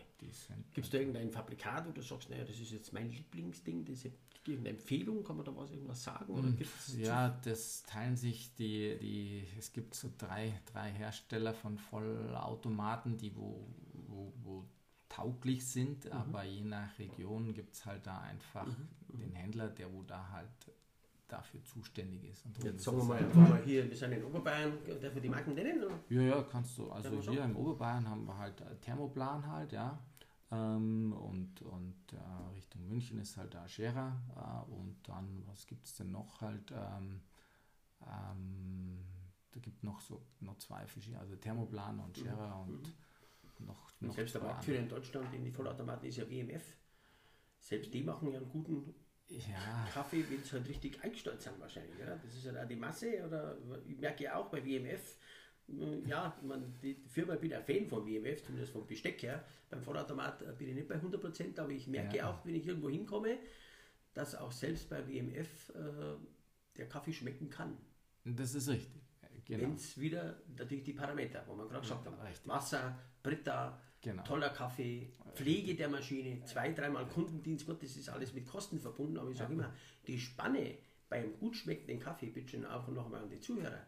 Speaker 1: Gibt es da irgendein Fabrikat, wo du sagst, naja, das ist jetzt mein Lieblingsding, das gibt eine Empfehlung, kann man da was irgendwas sagen? Oder
Speaker 2: hm, ja, das teilen sich die, die, es gibt so drei, drei Hersteller von Vollautomaten, die wo, wo, wo tauglich sind, mhm. aber je nach Region gibt es halt da einfach mhm. mhm. den Händler, der wo da halt dafür zuständig ist.
Speaker 1: Und Jetzt sagen wir mal mal hier, wir sind in Oberbayern, darf wir die Marken nennen? Oder?
Speaker 2: Ja, ja, kannst du. Also hier sagen? im Oberbayern haben wir halt Thermoplan halt, ja. Ähm, und und äh, Richtung München ist halt da Scherer. Äh, und dann, was gibt es denn noch halt? Ähm, ähm, da gibt noch so noch zwei verschiedene, also Thermoplan und Scherer mhm. und mhm noch. Noch
Speaker 1: selbst der Marktführer in Deutschland in die Vollautomaten ist ja WMF. Selbst die machen ja einen guten ja. Kaffee, wenn sie halt richtig eingestellt sind wahrscheinlich. Oder? Das ist ja auch die Masse. Oder ich merke ja auch bei WMF, ja, man, die Firma bin ein Fan von WMF, zumindest vom Besteck her. Beim Vollautomat äh, bin ich nicht bei 100%, aber ich merke ja. auch, wenn ich irgendwo hinkomme, dass auch selbst bei WMF äh, der Kaffee schmecken kann.
Speaker 2: Das ist richtig.
Speaker 1: Genau. Wenn es wieder natürlich die Parameter, wo man gerade gesagt ja, hat, Wasser, Britta, genau. toller Kaffee, Pflege der Maschine, zwei, dreimal Kundendienst, Gott, das ist alles mit Kosten verbunden, aber ich sage ja. immer, die Spanne beim gut schmeckenden Kaffee, bitte schön auch noch einmal an die Zuhörer,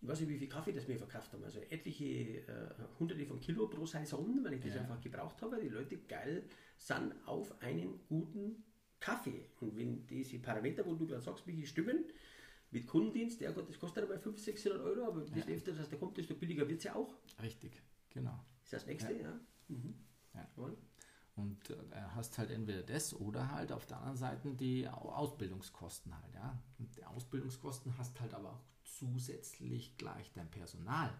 Speaker 1: ich weiß nicht, wie viel Kaffee das wir verkauft haben, also etliche äh, hunderte von Kilo pro Saison, weil ich das ja. einfach gebraucht habe, weil die Leute geil sind auf einen guten Kaffee. Und wenn diese Parameter, wo du gerade sagst, welche stimmen, mit Kundendienst, ja Gott, das kostet einmal 500, 600 Euro, aber ja. öfter das der kommt, desto billiger wird es ja auch.
Speaker 2: Richtig, genau.
Speaker 1: Ist das nächste, ja. ja.
Speaker 2: Mhm. ja. Und äh, hast halt entweder das oder halt auf der anderen Seite die Ausbildungskosten halt, ja. Und die Ausbildungskosten hast halt aber auch zusätzlich gleich dein Personal.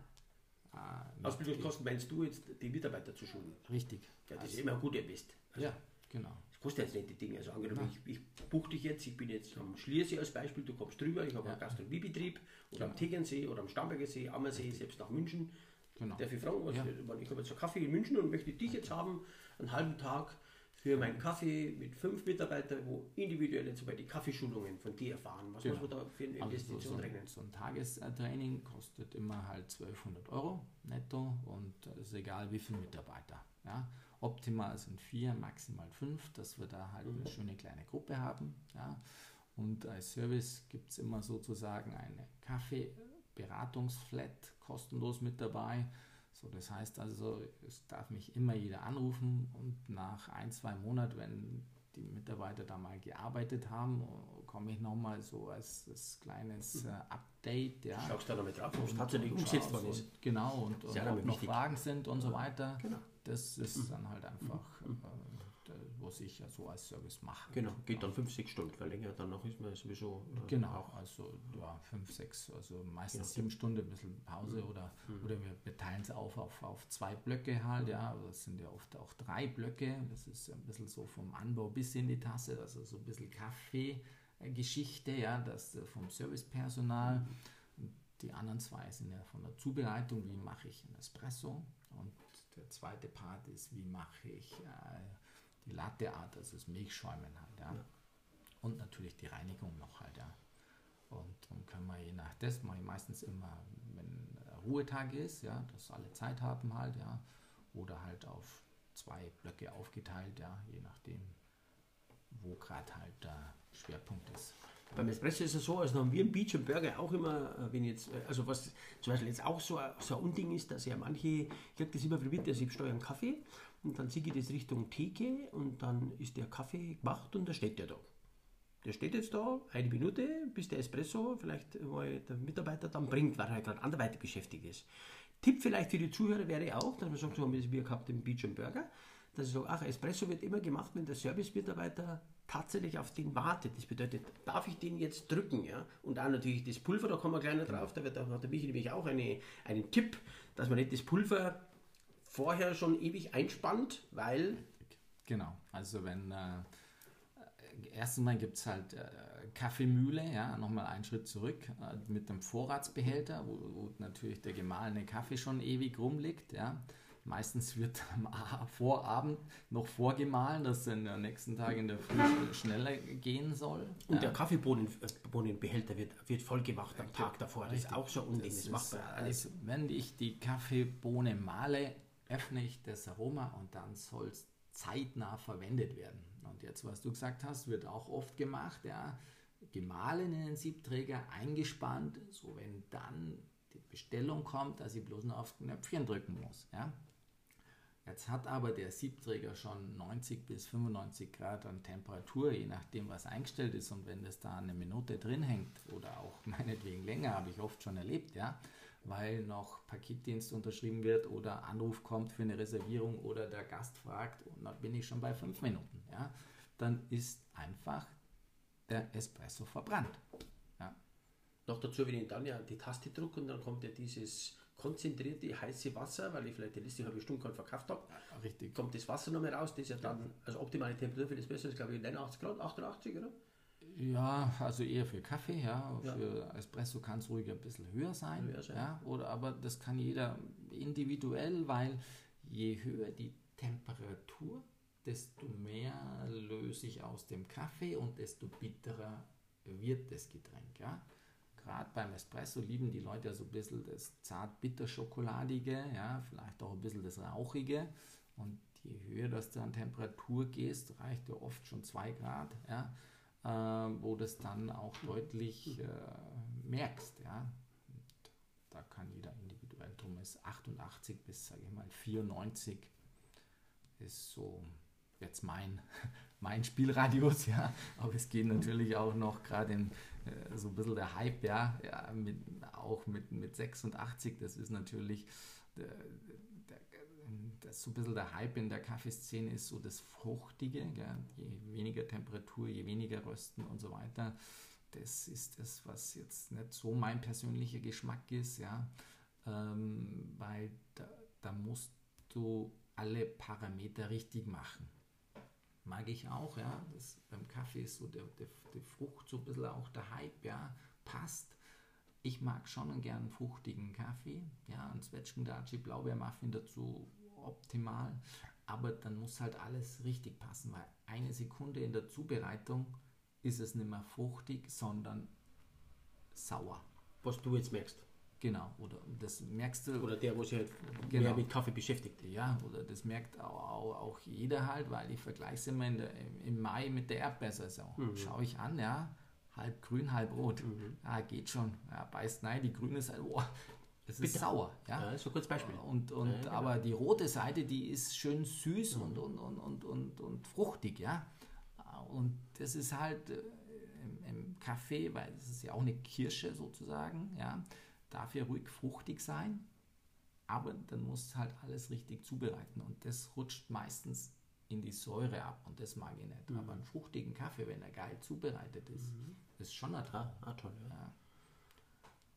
Speaker 1: Äh, Ausbildungskosten meinst du jetzt, die Mitarbeiter zu schulen?
Speaker 2: Richtig.
Speaker 1: Ja, das also, ist immer gut, ihr wisst.
Speaker 2: Also, ja, genau
Speaker 1: kostet jetzt nicht die Dinge. Also angenommen, ich, ich buche dich jetzt, ich bin jetzt am Schliersee als Beispiel, du kommst drüber, ich habe ja. einen Gastronomiebetrieb oder genau. am Tegernsee oder am Starnberger See, Ammersee, selbst nach München. Genau. Darf ich fragen, was, ja. ich habe jetzt einen Kaffee in München und möchte dich jetzt haben, einen halben Tag für meinen Kaffee mit fünf Mitarbeitern, wo individuell jetzt die Kaffeeschulungen von dir erfahren. Was genau. muss man da für eine Investition also
Speaker 2: so,
Speaker 1: rechnen?
Speaker 2: So ein Tagestraining kostet immer halt 1200 Euro netto und es ist egal wie viele Mitarbeiter. Ja? Optimal sind vier, maximal fünf, dass wir da halt eine mhm. schöne kleine Gruppe haben. Ja. Und als Service gibt es immer sozusagen eine Kaffee-Beratungsflat kostenlos mit dabei. So, das heißt also, es darf mich immer jeder anrufen und nach ein, zwei Monaten, wenn die Mitarbeiter da mal gearbeitet haben, komme ich nochmal so als, als kleines mhm. äh, Update. Ja.
Speaker 1: Schaust da damit drauf, ob es tatsächlich umgesetzt worden ist.
Speaker 2: Genau, und, und ob noch Fragen sind und so weiter. Genau das ist mhm. dann halt einfach, mhm. Was ich ja so als Service mache.
Speaker 1: Genau, geht dann 5, 6 Stunden, weil länger dann noch ist man sowieso.
Speaker 2: Äh, genau, also ja, 5, 6, also meistens 7 genau. Stunden, ein bisschen Pause mhm. oder, mhm. oder wir, wir teilen es auf, auf auf zwei Blöcke halt, ja, also das sind ja oft auch drei Blöcke, das ist ein bisschen so vom Anbau bis in die Tasse, also so ein bisschen Kaffee-Geschichte, ja, das äh, vom Servicepersonal. Mhm. Die anderen zwei sind ja von der Zubereitung, wie mache ich ein Espresso und der zweite Part ist, wie mache ich äh, die Latteart, also das Milchschäumen halt. Ja. ja. Und natürlich die Reinigung noch halt. Ja. Und dann können wir je nach das, mache ich meistens immer, wenn Ruhetag ist, ja, dass alle Zeit haben halt, ja. Oder halt auf zwei Blöcke aufgeteilt, ja, je nachdem, wo gerade halt der Schwerpunkt ist.
Speaker 1: Beim Espresso ist es so, also haben wir im Beach und Burger auch immer, äh, wenn jetzt, äh, also was zum Beispiel jetzt auch so, so ein Unding ist, dass ja manche, ich kriege das immer mit, also ich steuere Kaffee und dann ziehe ich das Richtung Theke und dann ist der Kaffee gemacht und da steht der da. Der steht jetzt da eine Minute, bis der Espresso vielleicht mal der Mitarbeiter dann bringt, weil er gerade anderweitig beschäftigt ist. Tipp vielleicht für die Zuhörer wäre auch, dass man sagt, so haben wir es gehabt im Beach and Burger, dass ich sage, ach, Espresso wird immer gemacht, wenn der Service-Mitarbeiter tatsächlich auf den wartet. Das bedeutet, darf ich den jetzt drücken? Ja? Und auch natürlich das Pulver, da kommen wir gleich noch drauf, da, wird, da hat der Michi nämlich auch eine, einen Tipp, dass man nicht das Pulver vorher schon ewig einspannt, weil...
Speaker 2: Genau, also wenn... Äh, erstens mal gibt es halt... Äh, Kaffeemühle, ja, nochmal einen Schritt zurück, äh, mit einem Vorratsbehälter, wo, wo, natürlich der gemahlene Kaffee schon ewig rumliegt, ja. Meistens wird am Vorabend noch vorgemahlen, dass er am nächsten Tag in der Früh schneller gehen soll.
Speaker 1: Und der Kaffeebohnenbehälter wird, wird voll gemacht am Tag davor. Das ist auch ein Unding. Das,
Speaker 2: das macht alles. Also, wenn ich die Kaffeebohne male, öffne ich das Aroma und dann soll es zeitnah verwendet werden. Und jetzt, was du gesagt hast, wird auch oft gemacht, ja gemahlen in den Siebträger, eingespannt, so wenn dann die Bestellung kommt, dass ich bloß noch auf Knöpfchen drücken muss. Ja? Jetzt hat aber der Siebträger schon 90 bis 95 Grad an Temperatur, je nachdem, was eingestellt ist. Und wenn das da eine Minute drin hängt oder auch *laughs* meinetwegen länger, habe ich oft schon erlebt, ja, weil noch Paketdienst unterschrieben wird oder Anruf kommt für eine Reservierung oder der Gast fragt und dann bin ich schon bei fünf Minuten, ja, dann ist einfach der Espresso verbrannt. Ja.
Speaker 1: Noch dazu, wenn ich dann ja die Taste drücke und dann kommt ja dieses konzentrierte heiße Wasser, weil ich vielleicht die Liste halbe Stunde verkauft habe. Ja, richtig. Kommt das Wasser noch mehr raus, das ja dann, also optimale Temperatur für das Espresso ist glaube ich 89 Grad, 88, oder?
Speaker 2: Ja, also eher für Kaffee, ja. ja. Für Espresso kann es ruhig ein bisschen höher sein. Höher sein. Ja, oder aber das kann jeder individuell, weil je höher die Temperatur, desto mehr löse ich aus dem Kaffee und desto bitterer wird das Getränk. Ja? Gerade beim Espresso lieben die Leute ja so ein bisschen das zart-bitter-schokoladige, ja, vielleicht auch ein bisschen das rauchige. Und je höher das du an Temperatur gehst, reicht ja oft schon 2 Grad, ja, äh, wo das dann auch deutlich äh, merkst. Ja. Und da kann jeder individuell drum ist 88 bis, sage ich mal, 94 ist so jetzt mein, *laughs* mein Spielradius, ja. Aber es geht natürlich auch noch gerade äh, so ein bisschen der Hype, ja, ja mit, auch mit, mit 86, das ist natürlich der, das so ein bisschen der Hype in der Kaffeeszene ist so das Fruchtige, ja. je weniger Temperatur, je weniger Rösten und so weiter. Das ist das, was jetzt nicht so mein persönlicher Geschmack ist, ja, ähm, weil da, da musst du alle Parameter richtig machen mag ich auch, ja. Das, beim Kaffee ist so der, der, die Frucht so ein bisschen auch der Hype, ja, passt. Ich mag schon einen gern fruchtigen Kaffee, ja, ein Zwetschgendatschi, Blaubeermuffin dazu optimal, aber dann muss halt alles richtig passen, weil eine Sekunde in der Zubereitung ist es nicht mehr fruchtig, sondern sauer.
Speaker 1: Was du jetzt merkst.
Speaker 2: Genau, oder das merkst du.
Speaker 1: Oder der, wo sich halt genau. mehr mit Kaffee beschäftigt.
Speaker 2: Ja, oder das merkt auch, auch jeder halt, weil ich vergleiche es immer in der, im Mai mit der Erdbeersaison. Mhm. Schaue ich an, ja, halb grün, halb rot. Mhm. Ja, geht schon. Ja, beißt nein, die grüne Seite, oh, es ist sauer. Ja,
Speaker 1: ja so kurz Beispiel.
Speaker 2: Und, und, ja, genau. Aber die rote Seite, die ist schön süß mhm. und, und, und, und, und, und fruchtig, ja. Und das ist halt äh, im, im Kaffee, weil es ist ja auch eine Kirsche sozusagen, ja darf ja ruhig fruchtig sein, aber dann muss halt alles richtig zubereiten und das rutscht meistens in die Säure ab und das mag ich nicht. Mhm. Aber einen fruchtigen Kaffee, wenn er geil zubereitet ist, mhm. ist schon ein
Speaker 1: ah, ah, toll. Ja. Ja.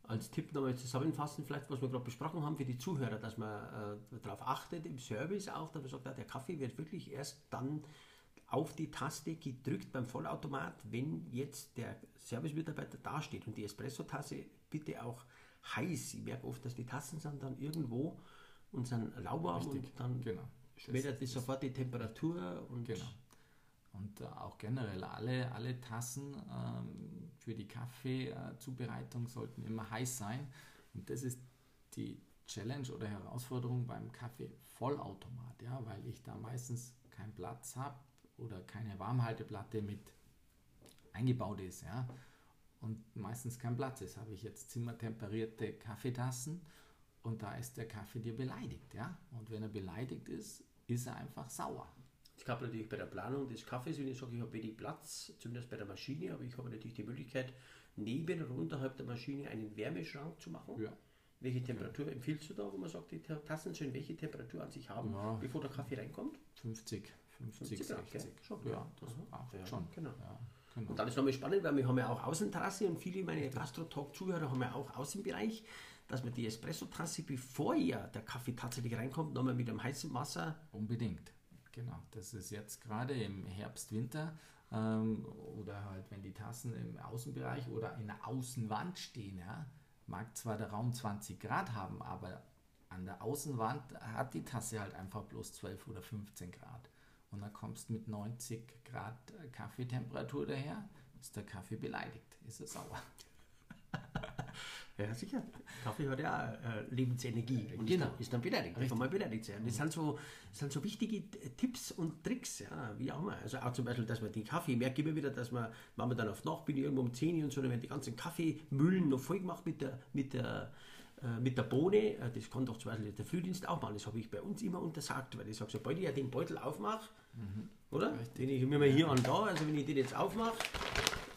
Speaker 1: Als Tipp nochmal zusammenfassen, vielleicht was wir gerade besprochen haben für die Zuhörer, dass man äh, darauf achtet im Service auch, dass man sagt, ja, der Kaffee wird wirklich erst dann auf die Taste gedrückt beim Vollautomat, wenn jetzt der Servicemitarbeiter dasteht und die Espresso-Tasse bitte auch heiß. Ich merke oft, dass die Tassen sind dann irgendwo und sind lauwarm und dann genau. schmälert das sofort die Temperatur. Und
Speaker 2: genau. Und äh, auch generell alle, alle Tassen ähm, für die Kaffeezubereitung sollten immer heiß sein. Und das ist die Challenge oder Herausforderung beim Kaffee Vollautomat, ja, weil ich da meistens keinen Platz habe oder keine Warmhalteplatte mit eingebaut ist, ja, und meistens kein Platz ist, habe ich jetzt zimmertemperierte Kaffeetassen und da ist der Kaffee dir beleidigt, ja. Und wenn er beleidigt ist, ist er einfach sauer.
Speaker 1: Ich habe natürlich bei der Planung des Kaffees, wenn ich sage, ich habe wenig Platz, zumindest bei der Maschine, aber ich habe natürlich die Möglichkeit, neben und unterhalb der Maschine einen Wärmeschrank zu machen. Ja. Welche Temperatur ja. empfiehlst du da, wo man sagt, die Tassen sollen welche Temperatur an sich haben, ja. bevor der Kaffee reinkommt?
Speaker 2: 50, 50, 50 60. Okay. Schon, ja, das
Speaker 1: Aha. schon. Genau. Genau. Und dann ist es nochmal spannend, weil wir haben ja auch Außenterrasse und viele meiner Gastro-Talk-Zuhörer haben ja auch Außenbereich, dass man die Espresso-Tasse, bevor ja der Kaffee tatsächlich reinkommt, nochmal mit dem heißen Wasser.
Speaker 2: Unbedingt. Genau. Das ist jetzt gerade im Herbst, Winter ähm, oder halt, wenn die Tassen im Außenbereich oder in der Außenwand stehen, ja, mag zwar der Raum 20 Grad haben, aber an der Außenwand hat die Tasse halt einfach bloß 12 oder 15 Grad und dann kommst du mit 90 Grad äh, Kaffeetemperatur daher, ist der Kaffee beleidigt, ist er sauer.
Speaker 1: Ja, sicher. Kaffee hat ja äh, Lebensenergie und genau. ist, dann, ist dann beleidigt. Richtig. Kann mal beleidigt sein. Das sind, so, das sind so wichtige Tipps und Tricks, ja, wie auch immer. Also auch zum Beispiel, dass man den Kaffee, ich merke immer wieder, dass man, wenn man dann auf Nacht bin, irgendwo um 10 Uhr und so, dann werden die ganzen Kaffeemühlen noch voll gemacht mit der, mit der äh, mit der Bohne, äh, das kann doch zum Beispiel der Frühdienst auch machen, das habe ich bei uns immer untersagt, weil ich sage, sobald ich ja den Beutel aufmache, mhm. oder? Den ich mir mal hier an da, also wenn ich den jetzt aufmache,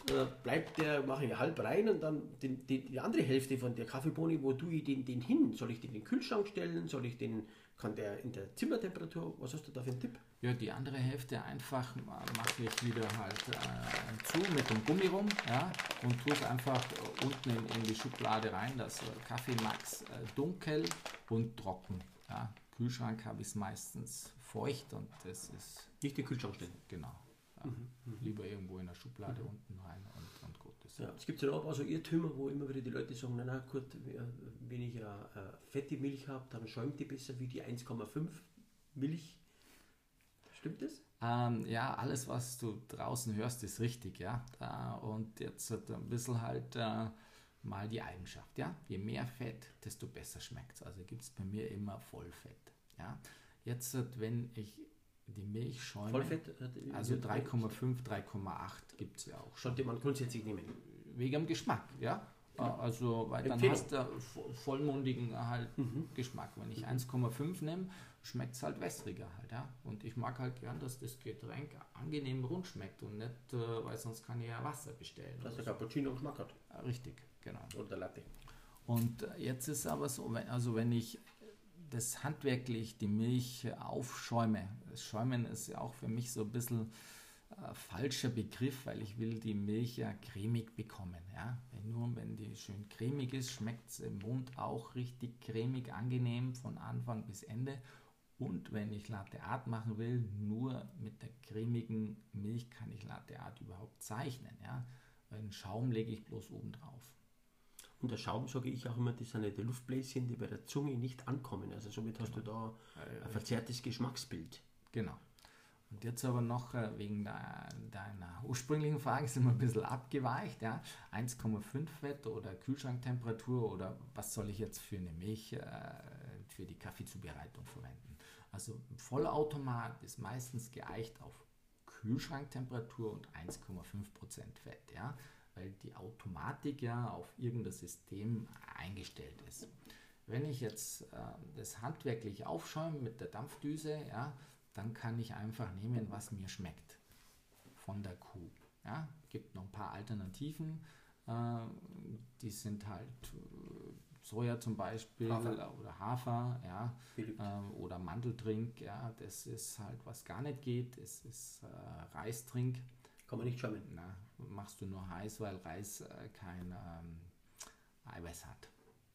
Speaker 1: äh, bleibt der, mache ich halb rein und dann die, die, die, andere Hälfte von der Kaffeebohne, wo tue ich den, den hin? Soll ich den in den Kühlschrank stellen? Soll ich den, kann der in der Zimmertemperatur, was hast du da für einen Tipp?
Speaker 2: Ja, die andere Hälfte einfach mache ich wieder halt äh, zu mit dem Gummi rum ja, und tue es einfach unten in, in, die Schublade rein, das Kaffee Max äh, dunkel und trocken. Ja. Kühlschrank habe ich es meistens feucht und das ist...
Speaker 1: Nicht den Kühlschrank stellen?
Speaker 2: Genau. Mhm, mhm. Lieber irgendwo in der Schublade mhm. unten rein und, und gut
Speaker 1: ist. Ja, es gibt ja auch also Irrtümer, wo immer wieder die Leute sagen, na, na gut, wenn ich eine, eine fette Milch habe, dann schäumt die besser wie die 1,5 Milch Stimmt das?
Speaker 2: Ähm, ja, alles, was du draußen hörst, ist richtig, ja. Äh, und jetzt ein bisschen halt äh, mal die Eigenschaft, ja. Je mehr Fett, desto besser schmeckt es. Also gibt es bei mir immer Vollfett, ja. Jetzt, wenn ich die Milch schäume,
Speaker 1: Vollfett,
Speaker 2: äh, also 3,5, 3,8 gibt es ja auch.
Speaker 1: Sollte man grundsätzlich nehmen.
Speaker 2: Wegen dem Geschmack, ja. Ja. Also, weil dann hast du vollmundigen halt mhm. Geschmack. Wenn ich 1,5 nehme, schmeckt es halt wässriger halt, ja. Und ich mag halt gern, dass das Getränk angenehm rund schmeckt und nicht, äh, weil sonst kann ich ja Wasser bestellen.
Speaker 1: Dass der Cappuccino Geschmack hat.
Speaker 2: Richtig, genau.
Speaker 1: Oder Latte.
Speaker 2: Und äh, jetzt ist aber so, also wenn ich das handwerklich die Milch aufschäume, das Schäumen ist ja auch für mich so ein bisschen äh, falscher Begriff, weil ich will die Milch ja cremig bekommen. Ja? Wenn nur wenn die schön cremig ist, schmeckt es im Mund auch richtig cremig, angenehm von Anfang bis Ende. Und wenn ich Latte Art machen will, nur mit der cremigen Milch kann ich Latte Art überhaupt zeichnen. Ja? Weil den Schaum lege ich bloß oben drauf.
Speaker 1: Und der Schaum, sage ich auch immer, das sind die Luftbläschen, die bei der Zunge nicht ankommen. Also somit hast du da ein verzerrtes Geschmacksbild.
Speaker 2: Genau. Und jetzt aber noch äh, wegen deiner ursprünglichen Frage sind wir ein bisschen abgeweicht. Ja? 1,5 Fett oder Kühlschranktemperatur oder was soll ich jetzt für eine Milch äh, für die Kaffeezubereitung verwenden? Also Vollautomat ist meistens geeicht auf Kühlschranktemperatur und 1,5% Fett, ja? Weil die Automatik ja auf irgendein System eingestellt ist. Wenn ich jetzt äh, das handwerklich aufschäume mit der Dampfdüse, ja, dann kann ich einfach nehmen, was mir schmeckt von der Kuh. Ja, gibt noch ein paar Alternativen, äh, die sind halt äh, Soja zum Beispiel Hafer. oder Hafer, ja, äh, oder Mandeltrink, ja, das ist halt was gar nicht geht. Es ist äh, Reistrink.
Speaker 1: Kann man nicht schäumen.
Speaker 2: Na, machst du nur heiß, weil Reis äh, kein ähm, Eiweiß hat.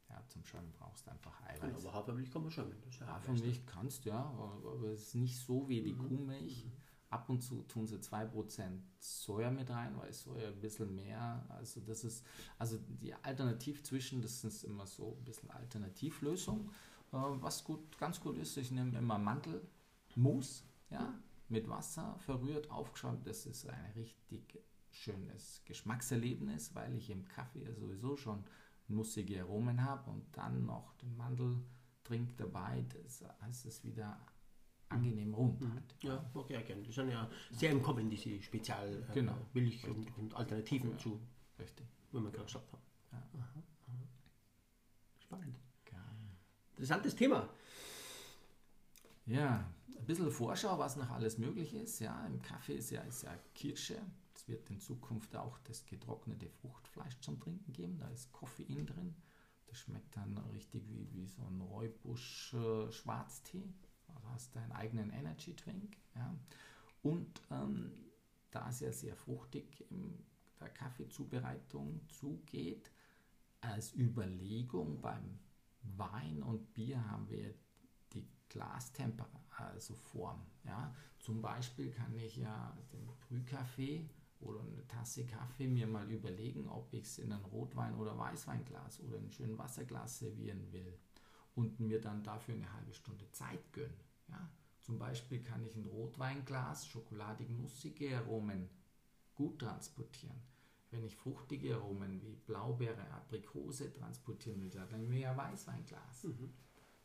Speaker 2: Ja, zum Schäumen brauchst du einfach Eiweiß. Genau,
Speaker 1: aber Hafermilch kann man schäumen.
Speaker 2: Ja Hafermilch kannst du, ja, aber es ist nicht so wie die mhm. Kuhmilch. Mhm. Ab und zu tun sie 2% Soja mit rein, weil Soja ein bisschen mehr, also das ist, also die Alternativ zwischen, das ist immer so ein bisschen Alternativlösung. Äh, was gut, ganz gut ist, ich nehme immer Mandelmus, ja, mit Wasser verrührt, aufgeschäumt. Das ist ein richtig schönes Geschmackserlebnis, weil ich im Kaffee sowieso schon nussige Aromen habe und dann noch den Mandeltrink dabei, das heißt es wieder angenehm rund.
Speaker 1: Mhm.
Speaker 2: Halt.
Speaker 1: Ja, auch gerne. Die sind ja sehr im Kommen, diese Spezial äh,
Speaker 2: Genau.
Speaker 1: Milch und, und Alternativen
Speaker 2: Ja.
Speaker 1: zu,
Speaker 2: Richtig.
Speaker 1: wie wir gerade gesagt haben.
Speaker 2: Ja.
Speaker 1: Aha, aha. Spannend.
Speaker 2: Geil.
Speaker 1: Interessantes Thema.
Speaker 2: Ja, ein bisschen Vorschau, was noch alles möglich ist. Ja, im Kaffee ist ja, ist ja Kirsche. Wird in Zukunft auch das getrocknete Fruchtfleisch zum Trinken geben. Da ist Koffein drin. Das schmeckt dann richtig wie, wie so ein Räubusch-Schwarztee. Also hast deinen eigenen Energy-Drink. Ja. Und ähm, da es ja sehr fruchtig in der Kaffeezubereitung zugeht, als Überlegung beim Wein und Bier haben wir die Glastemperatur, also Form. Ja? Zum Beispiel kann ich ja den Brühkaffee oder eine Tasse Kaffee mir mal überlegen, ob ich es in ein Rotwein- oder Weißweinglas oder in ein schönes Wasserglas servieren will und mir dann dafür eine halbe Stunde Zeit gönnen. Ja? Zum Beispiel kann ich ein Rotweinglas schokoladig-nussige Aromen gut transportieren. Wenn ich fruchtige Aromen wie Blaubeere, Aprikose transportieren will, dann nehme ich ein Weißweinglas.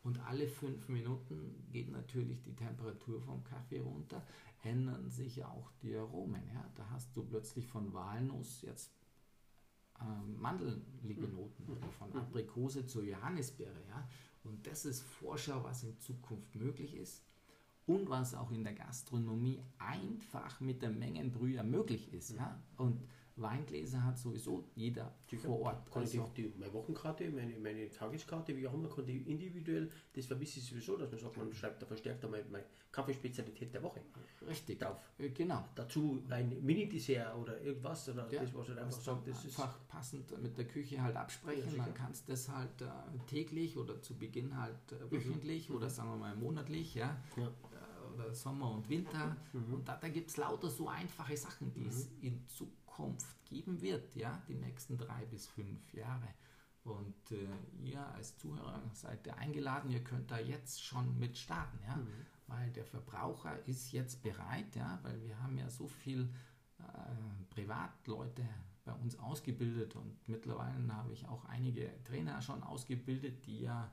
Speaker 2: Und alle fünf Minuten geht natürlich die Temperatur vom Kaffee runter, ändern sich auch die Aromen. Ja? Da hast du plötzlich von Walnuss jetzt ähm, mandelige Noten oder von Aprikose zur Johannisbeere. Ja? Und das ist Vorschau, was in Zukunft möglich ist und was auch in der Gastronomie einfach mit der Mengenbrühe möglich ist. Ja? Und Weingläser hat sowieso jeder vor Ort.
Speaker 1: Kann ich
Speaker 2: Also,
Speaker 1: die, die, meine Wochenkarte, meine, meine Tageskarte, wie auch immer, kann ich individuell, das vermisse ich sowieso, dass man sagt, man schreibt da verstärkt einmal meine Kaffeespezialität der Woche
Speaker 2: richtig.
Speaker 1: drauf.
Speaker 2: Äh, Genau.
Speaker 1: Dazu ein Mini-Dessert oder irgendwas, oder
Speaker 2: Ja,
Speaker 1: das, was halt einfach sagt, das ist.
Speaker 2: einfach passend mit der Küche halt absprechen.
Speaker 1: Ja,
Speaker 2: dann kannst du das halt äh, täglich oder zu Beginn halt äh, wöchentlich oder sagen wir mal monatlich, ja.
Speaker 1: Ja.
Speaker 2: Oder Sommer und Winter. Und da, da gibt es lauter so einfache Sachen, die es in Zukunft geben wird, ja, die nächsten drei bis fünf Jahre. Und äh, ihr als Zuhörer seid ihr eingeladen, ihr könnt da jetzt schon mit starten, ja, weil der Verbraucher ist jetzt bereit, ja, weil wir haben ja so viel äh, Privatleute bei uns ausgebildet. Und mittlerweile habe ich auch einige Trainer schon ausgebildet, die ja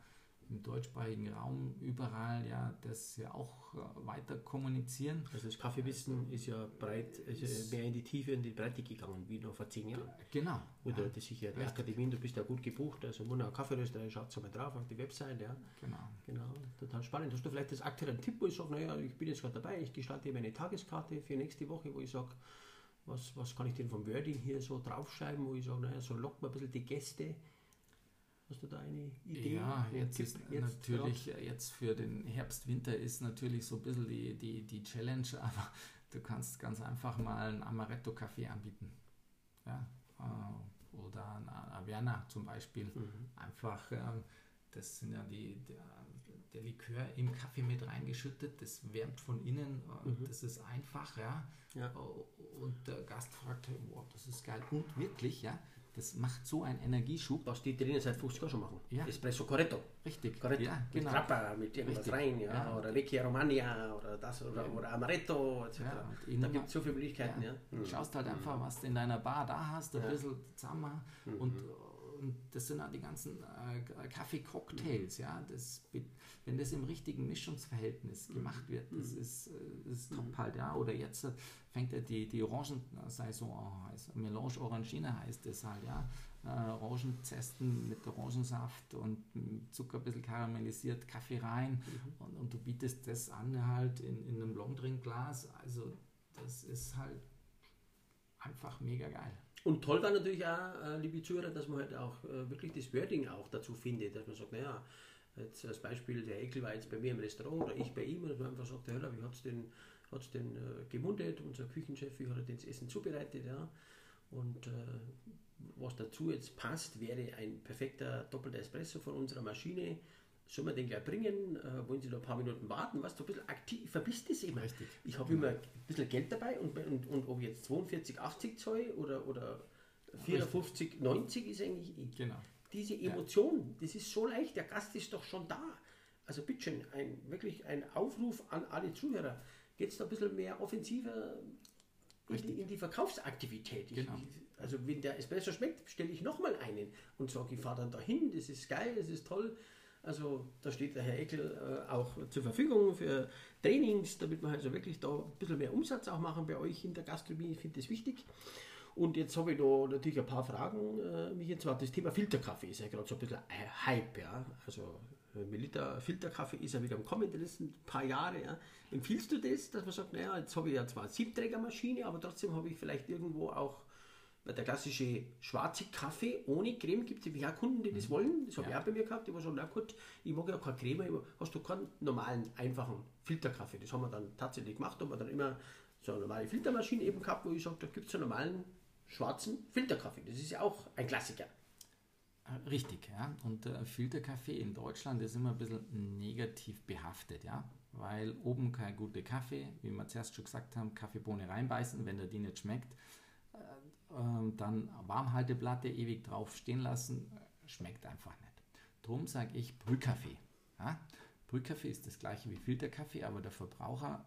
Speaker 2: im deutschsprachigen Raum überall ja das ja auch äh, weiter kommunizieren.
Speaker 1: Also das Kaffeewissen ist ja breit, ist ja mehr in die Tiefe, in die Breite gegangen, wie noch vor zehn Jahren.
Speaker 2: Genau.
Speaker 1: Oder das sicher die
Speaker 2: Ja.
Speaker 1: Akademien, du bist ja gut gebucht, also Murnau Kaffeerösterei, schaut mal drauf auf die Website, ja.
Speaker 2: Genau.
Speaker 1: Genau, total spannend. Hast du vielleicht das aktuelle Tipp, wo ich sage, naja, ich bin jetzt gerade dabei, ich gestalte meine Tageskarte für nächste Woche, wo ich sage, was, was kann ich denn vom Wording hier so draufschreiben, wo ich sage, naja, so lockt man ein bisschen die Gäste. Hast du da eine Idee?
Speaker 2: Ja,
Speaker 1: Einen
Speaker 2: jetzt ist natürlich, äh, jetzt für den Herbst, Winter ist natürlich so ein bisschen die, die, die Challenge, *laughs* aber du kannst ganz einfach mal einen Amaretto-Kaffee anbieten. Ja, äh, oder ein Averna zum Beispiel.
Speaker 1: Mhm.
Speaker 2: Einfach, ähm, das sind ja die, der, der Likör im Kaffee mit reingeschüttet, das wärmt von innen, äh,
Speaker 1: Mhm.
Speaker 2: das ist einfach, ja.
Speaker 1: Ja.
Speaker 2: Und der Gast fragt, wow, das ist geil. Und wirklich, ja, das macht so einen Energieschub.
Speaker 1: Was die Italiener seit 50 Jahren schon machen.
Speaker 2: Ja.
Speaker 1: Espresso Corretto.
Speaker 2: Richtig,
Speaker 1: Corretto.
Speaker 2: ja,
Speaker 1: Mit
Speaker 2: genau.
Speaker 1: Grappa, mit irgendwas
Speaker 2: Richtig.
Speaker 1: rein, ja.
Speaker 2: Ja.
Speaker 1: Oder Vecchia Romagna oder das oder,
Speaker 2: Ja.
Speaker 1: oder Amaretto etc. Da gibt es so viele Möglichkeiten, ja.
Speaker 2: Du
Speaker 1: Mhm.
Speaker 2: schaust halt einfach, was du in deiner Bar da hast, ein bisschen zusammen. Und, und das sind auch die ganzen äh, Kaffee-Cocktails, ja. Das, wenn das im richtigen Mischungsverhältnis gemacht wird, das ist, äh, das ist top halt, ja. Oder jetzt äh, fängt die, die Orangensaison an, also Melange Orangina heißt das halt, ja. Äh, Orangenzesten mit Orangensaft und Zucker ein bisschen karamellisiert, Kaffee rein und, und du bietest das an halt in, in einem Longdrink-Glas. Also das ist halt einfach mega geil.
Speaker 1: Und toll war natürlich auch, äh, liebe Zuhörer, dass man halt auch äh, wirklich das Wording auch dazu findet, dass man sagt, naja, jetzt als Beispiel, der Ekel war jetzt bei mir im Restaurant oder ich bei ihm, und man einfach sagt, Höller, wie hat es denn, hat's denn äh, gemundet, unser Küchenchef, wie hat er denn das Essen zubereitet, ja. Und äh, was dazu jetzt passt, wäre ein perfekter doppelter Espresso von unserer Maschine. Sollen wir den gleich bringen? Äh, wollen Sie noch ein paar Minuten warten? Was, du ein bisschen aktiv, verpisst das immer.
Speaker 2: Richtig.
Speaker 1: Ich habe immer ein bisschen Geld dabei und, und, und ob jetzt 42, 80 Zoll oder, oder 54, 90 ist eigentlich
Speaker 2: Genau.
Speaker 1: diese Emotion, das ist so leicht, der Gast ist doch schon da. Also bitteschön, ein, wirklich ein Aufruf an alle Zuhörer. Jetzt ein bisschen mehr offensiver in die, in die Verkaufsaktivität.
Speaker 2: Genau.
Speaker 1: ich, also wenn der Espresso schmeckt, stelle ich nochmal einen und sage, ich fahre dann dahin, das ist geil, das ist toll. Also da steht der Herr Eckel äh, auch zur Verfügung für Trainings, damit wir also wirklich da ein bisschen mehr Umsatz auch machen bei euch in der Gastronomie. Ich finde das wichtig. Und jetzt habe ich da natürlich ein paar Fragen. Äh, mich jetzt zwar das Thema Filterkaffee ist ja gerade so ein bisschen Hype, ja. Also Melita Filterkaffee ist ja wieder am Kommen in den letzten paar Jahren. Ja. Empfiehlst du das, dass man sagt, naja, jetzt habe ich ja zwar eine Siebträgermaschine, aber trotzdem habe ich vielleicht irgendwo auch der klassische schwarze Kaffee ohne Creme gibt es ja Kunden, die das mhm. wollen. Das habe ja. ich auch bei mir gehabt. Die war schon, na gut, ich mag ja keine Creme, hast du keinen normalen, einfachen Filterkaffee. Das haben wir dann tatsächlich gemacht. Haben wir dann immer so eine normale Filtermaschine eben gehabt, wo ich sage, da gibt es einen normalen schwarzen Filterkaffee. Das ist ja auch ein Klassiker.
Speaker 2: Richtig, ja. Und äh, Filterkaffee in Deutschland ist immer ein bisschen negativ behaftet, ja. Weil oben kein guter Kaffee, wie wir zuerst schon gesagt haben, Kaffeebohne reinbeißen, wenn der die nicht schmeckt. Äh, äh, dann Warmhalteplatte ewig drauf stehen lassen, äh, schmeckt einfach nicht. Drum sage ich Brühkaffee. Ja? Brühkaffee ist das gleiche wie Filterkaffee, aber der Verbraucher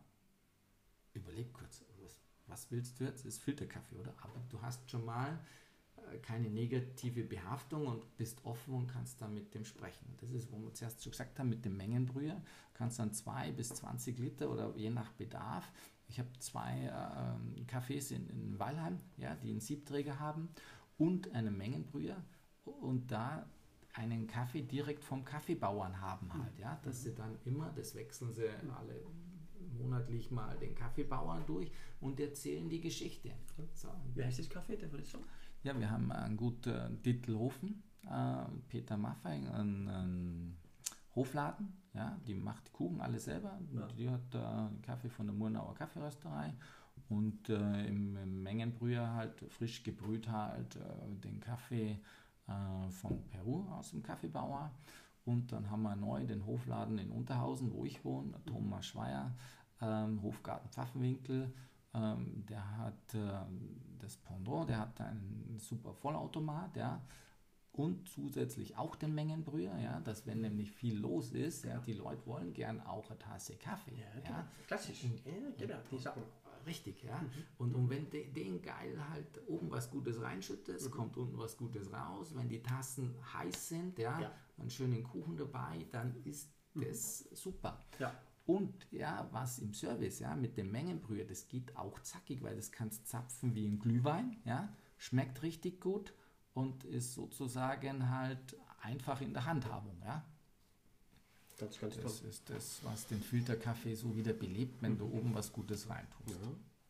Speaker 2: überlegt kurz, was, was willst du jetzt? Ist Filterkaffee, oder? Aber du hast schon mal keine negative Behaftung und bist offen und kannst dann mit dem sprechen. Das ist, wo wir zuerst schon gesagt haben, mit dem Mengenbrüher kannst dann 2 bis 20 Liter oder je nach Bedarf. Ich habe zwei äh, Cafés in, in Weilheim, ja, die einen Siebträger haben und einen Mengenbrüher und da einen Kaffee direkt vom Kaffeebauern haben halt, ja, dass sie dann immer, das wechseln sie alle monatlich mal den Kaffeebauern durch und erzählen die Geschichte.
Speaker 1: So. Wie heißt das Kaffee, der würde ich sagen?
Speaker 2: Ja, wir haben einen guten Dittelhofen, äh, Peter Maffei, einen, einen, Hofladen, ja, die macht Kuchen alle selber. Ja. Die hat äh, Kaffee von der Murnauer Kaffeerösterei und äh, im, im, Mengenbrüher halt frisch gebrüht halt äh, den Kaffee äh, von Peru aus dem Kaffeebauer. Und dann haben wir neu den Hofladen in Unterhausen, wo ich wohne, Thomas Schweier, ähm, Hofgarten Pfaffenwinkel. Ähm, der hat äh, das Pendant, der hat einen super Vollautomat, ja, und zusätzlich auch den Mengenbrüher, ja, dass wenn nämlich viel los ist, ja, die Leute wollen gern auch eine Tasse Kaffee. Ja,
Speaker 1: genau. ja. klassisch. Und, ja, genau,
Speaker 2: die Sachen. Richtig, ja. Mhm. Und, und wenn de, den geil halt oben was Gutes reinschüttest, mhm. kommt unten was Gutes raus. Wenn die Tassen heiß sind, ja, ja. einen schönen Kuchen dabei, dann ist mhm. das super. Ja. Und ja, was im Service, ja, mit dem Mengenbrüher, das geht auch zackig, weil das kannst zapfen wie ein Glühwein, ja, schmeckt richtig gut und ist sozusagen halt einfach in der Handhabung, ja. Das, ganz das ist das, was den Filterkaffee so wieder belebt, wenn mhm. du oben was Gutes reintust. Ja,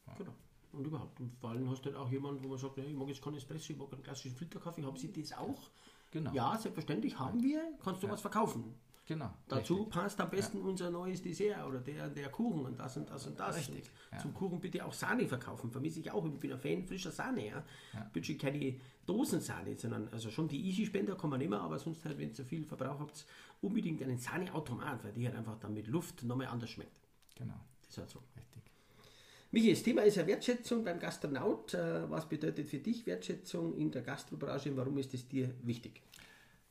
Speaker 1: ja. genau. Und überhaupt. Und vor allem hast du halt auch jemanden, wo man sagt, ich mag jetzt keinen Espresso, ich mag einen klassischen Filterkaffee. Haben Sie das auch? Genau. Ja, selbstverständlich haben wir. Kannst du ja. was verkaufen? Genau. Dazu richtig. passt am besten ja. unser neues Dessert oder der, der Kuchen und das und das und das. Richtig. Und ja. Zum Kuchen bitte auch Sahne verkaufen. Vermisse ich auch. Ich bin ein Fan frischer Sahne. Ja. ja. Bitte keine Dosensahne, sondern also schon die Easy-Spender kann man immer, aber sonst halt, wenn ihr zu viel Verbrauch habt, unbedingt einen Sahneautomat, weil die halt einfach dann mit Luft nochmal anders schmeckt.
Speaker 2: Genau.
Speaker 1: Das ist halt so. Richtig. Michi, das Thema ist ja Wertschätzung beim Gastronaut. Äh, was bedeutet für dich Wertschätzung in der Gastrobranche und warum ist es dir wichtig?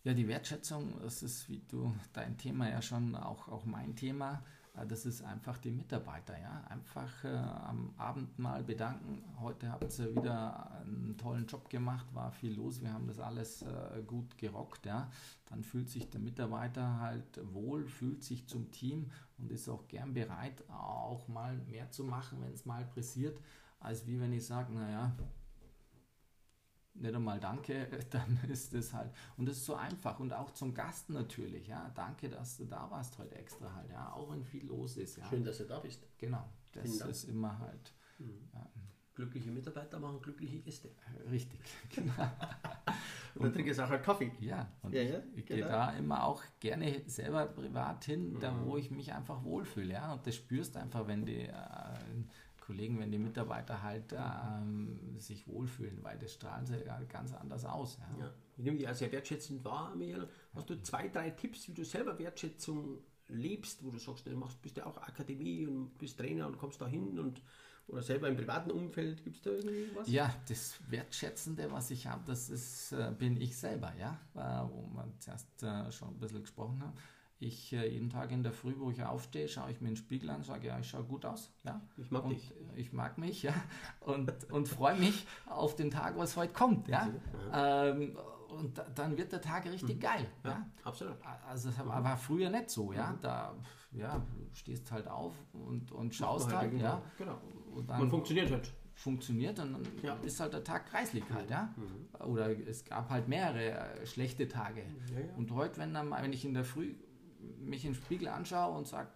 Speaker 2: Ja, die Wertschätzung, das ist, wie du dein Thema ja schon, auch, auch mein Thema, äh, das ist einfach die Mitarbeiter, ja. Einfach äh, am Abend mal bedanken. Heute habt ihr wieder einen tollen Job gemacht, war viel los, wir haben das alles äh, gut gerockt, ja. Dann fühlt sich der Mitarbeiter halt wohl, fühlt sich zum Team und ist auch gern bereit, auch mal mehr zu machen, wenn es mal pressiert, als wie wenn ich sage, naja, nicht einmal Danke, *laughs* dann ist es halt. Und das ist so einfach. Und auch zum Gast natürlich, ja. Danke, dass du da warst heute extra halt, ja. Auch wenn viel los ist, ja.
Speaker 1: Schön, dass du da bist.
Speaker 2: Genau. Das ist immer halt. Mhm.
Speaker 1: Ja. Glückliche Mitarbeiter machen glückliche Gäste.
Speaker 2: Richtig, *laughs*
Speaker 1: genau. *laughs* und dann trinkst du auch halt Kaffee.
Speaker 2: Ja, und ja, ja, ich genau. gehe da immer auch gerne selber privat hin, mhm. da wo ich mich einfach wohlfühle, ja. Und das spürst einfach, wenn die äh, Kollegen, wenn die Mitarbeiter halt ähm, sich wohlfühlen, weil das strahlen sie ja ganz anders aus. Ja.
Speaker 1: ja. Ich nehme dich auch sehr wertschätzend wahr, Michael. Hast du zwei, drei Tipps, wie du selber Wertschätzung lebst, wo du sagst, du machst, bist ja auch Akademie und bist Trainer und kommst da hin und oder selber im privaten Umfeld, gibt es da irgendwie was?
Speaker 2: Ja, das Wertschätzende, was ich habe, das ist, äh, bin ich selber, ja, äh, wo wir zuerst äh, schon ein bisschen gesprochen haben ich äh, jeden Tag in der Früh, wo ich aufstehe, schaue ich mir den Spiegel an, sage, ja, ich schaue gut aus. Ja?
Speaker 1: Ich mag
Speaker 2: und,
Speaker 1: dich.
Speaker 2: Ich mag mich, ja. Und, und freue mich auf den Tag, was heute kommt. Ja? Ähm, und da, dann wird der Tag richtig mhm. geil. Ja, ja,
Speaker 1: absolut.
Speaker 2: Also das war, früher nicht so, ja. Mhm. Da ja, stehst halt auf und, und schaust halt, halt ja.
Speaker 1: Genau. Und dann Man funktioniert halt.
Speaker 2: Funktioniert und dann ja. ist halt der Tag kreislig halt, ja. Mhm. Oder es gab halt mehrere äh, schlechte Tage. Ja, und heute, wenn dann wenn ich in der Früh mich im Spiegel anschaue und sage,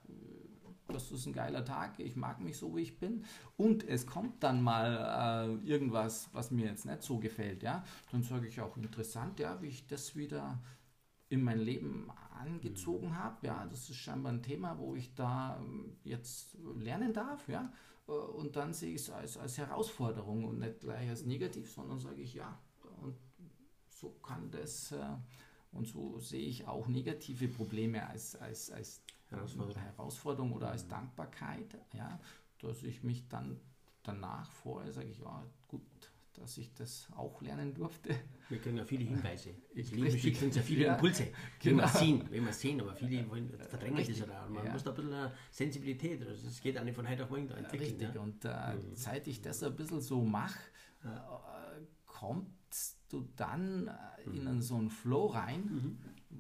Speaker 2: das ist ein geiler Tag, ich mag mich so, wie ich bin. Und es kommt dann mal äh, irgendwas, was mir jetzt nicht so gefällt, ja, dann sage ich auch interessant, ja, wie ich das wieder in mein Leben angezogen mhm. habe. Ja, das ist scheinbar ein Thema, wo ich da ähm, jetzt lernen darf, ja. Äh, und dann sehe ich es als, als Herausforderung und nicht gleich als negativ, sondern sage ich, ja, und so kann das, äh, und so sehe ich auch negative Probleme als, als, als Herausforderung. Herausforderung oder als Dankbarkeit, ja, dass ich mich dann danach vorher sage ich, ja, gut, dass ich das auch lernen durfte.
Speaker 1: Wir kriegen ja viele Hinweise. *laughs* Ich Leben schickt uns ja viele Impulse, genau. *laughs* wenn wir sehen, wenn wir sehen, aber viele wollen verdrängen Richtig. das ja Man ja. muss da ein bisschen Sensibilität, also es geht auch nicht von heute auf morgen da entwickeln.
Speaker 2: Richtig, ja. und äh, mhm. seit ich das ein bisschen so mache, äh, kommst du dann äh, in mhm. so einen Flow rein, mhm.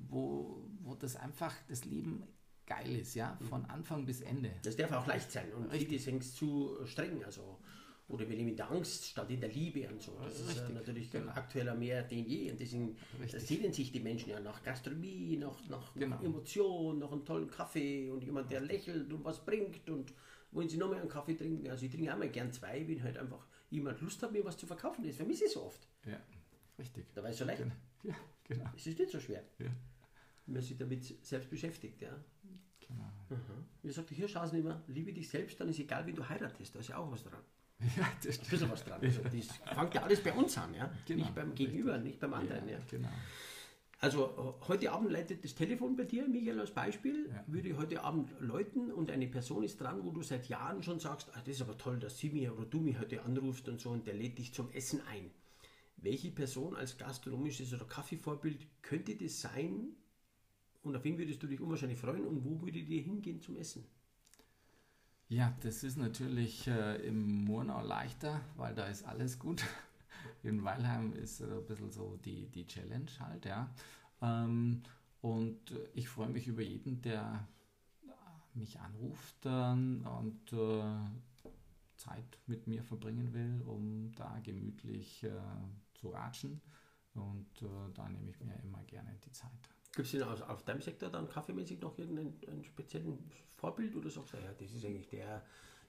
Speaker 2: wo, wo das einfach das Leben geil ist, ja, von Anfang bis Ende.
Speaker 1: Das darf auch leicht sein und Richtig. viele sind zu streng, also oder wir leben in der Angst statt in der Liebe und so. Das Richtig, ist natürlich genau. aktueller mehr denn je und deswegen sehnen sich die Menschen ja nach Gastronomie, nach, nach, genau. nach Emotion, nach einem tollen Kaffee und jemand, der lächelt und was bringt und wollen sie nochmal einen Kaffee trinken. Also ich trinke auch mal gern zwei, wenn halt einfach jemand Lust hat, mir was zu verkaufen. Das vermisse ich so oft.
Speaker 2: Ja, richtig.
Speaker 1: Da war es so leicht.
Speaker 2: Genau. *laughs* Ja, genau.
Speaker 1: Es ist nicht so schwer. Ja. Wenn man sich damit selbst beschäftigt, ja. Genau. Mhm. Wie gesagt, hier schauen sie immer, liebe dich selbst, dann ist egal, wie du heiratest, da ist ja auch was dran. *laughs* Ja, das ein bisschen was dran. Also das fängt ja alles bei uns an, ja? Genau, nicht beim Gegenüber, nicht beim anderen. Ja, ja. Genau. Also heute Abend leitet das Telefon bei dir, Michael, als Beispiel. Ja. Würde heute Abend läuten und eine Person ist dran, wo du seit Jahren schon sagst, ach, das ist aber toll, dass sie mir oder du mich heute anrufst und so und der lädt dich zum Essen ein. Welche Person als gastronomisches oder Kaffeevorbild könnte das sein, und auf wen würdest du dich unwahrscheinlich freuen und wo würde dir hingehen zum Essen?
Speaker 2: Ja, das ist natürlich äh, im Murnau leichter, weil da ist alles gut. *laughs* In Weilheim ist äh, ein bisschen so die, die Challenge halt, ja. Ähm, und ich freue mich über jeden, der mich anruft äh, und äh, Zeit mit mir verbringen will, um da gemütlich äh, zu ratschen. Und äh, da nehme ich mir immer gerne die Zeit.
Speaker 1: Gibt es denn auf, auf deinem Sektor dann kaffeemäßig noch irgendeinen speziellen Vorbild oder sagst du, ja, das ist eigentlich der,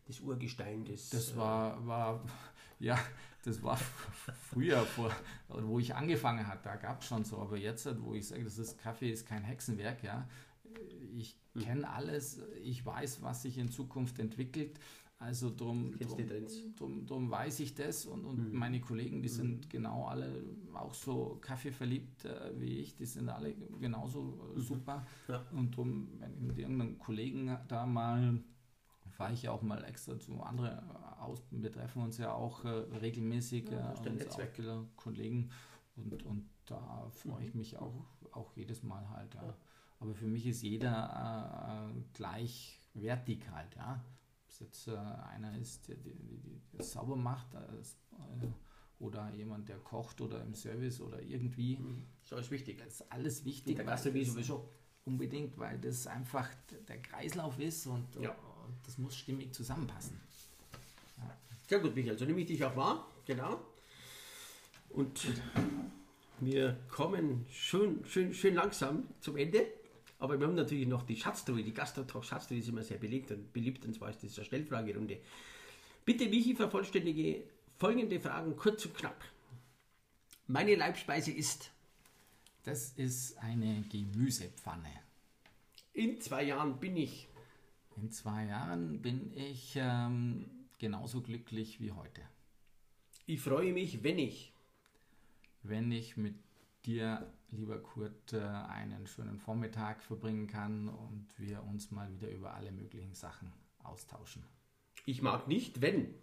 Speaker 1: das Urgestein des.
Speaker 2: Das äh, war, war, *laughs* ja, das war früher, vor, wo ich angefangen habe, da gab es schon so, aber jetzt, wo ich sage, das ist Kaffee ist kein Hexenwerk, ja. Ich hm. kenne alles, ich weiß, was sich in Zukunft entwickelt also drum, drum, drum, drum, weiß ich das und, und mhm. meine Kollegen, die mhm. sind genau alle auch so kaffeeverliebt äh, wie ich, die sind alle genauso mhm. super. Ja. Und drum, wenn ich mit irgendeinem Kollegen da mal, fahre ich ja auch mal extra zu anderen aus, wir treffen uns ja auch äh, regelmäßig, ja, äh, Netzwerk. auch Kollegen und, und da freue ich mhm. mich auch, auch jedes Mal halt. Ja. ja. Aber für mich ist jeder äh, gleichwertig halt, ja es jetzt äh, einer ist, der, das sauber macht äh, oder jemand, der kocht oder im Service oder irgendwie.
Speaker 1: Mhm. Das ist alles wichtig.
Speaker 2: Das ist alles wichtig.
Speaker 1: Der Gast wie sowieso.
Speaker 2: Unbedingt, weil das einfach der Kreislauf ist und, ja. das muss stimmig zusammenpassen.
Speaker 1: Ja. Sehr gut, Michael. So nehme ich dich auch wahr. Genau. Und wir kommen schön, schön, schön langsam zum Ende. Aber wir haben natürlich noch die Schatztruhe, die Gastrotalk-Schatztruhe ist immer sehr beliebt und beliebt, und zwar ist das eine Stellfragerunde. Bitte, Michi, vervollständige folgende Fragen kurz und knapp. Meine Leibspeise ist?
Speaker 2: Das ist eine Gemüsepfanne.
Speaker 1: In zwei Jahren bin ich?
Speaker 2: In zwei Jahren bin ich ähm, genauso glücklich wie heute.
Speaker 1: Ich freue mich, wenn ich?
Speaker 2: Wenn ich mit dir, lieber Kurt, äh, einen schönen Vormittag verbringen kann und wir uns mal wieder über alle möglichen Sachen austauschen.
Speaker 1: Ich mag nicht, wenn.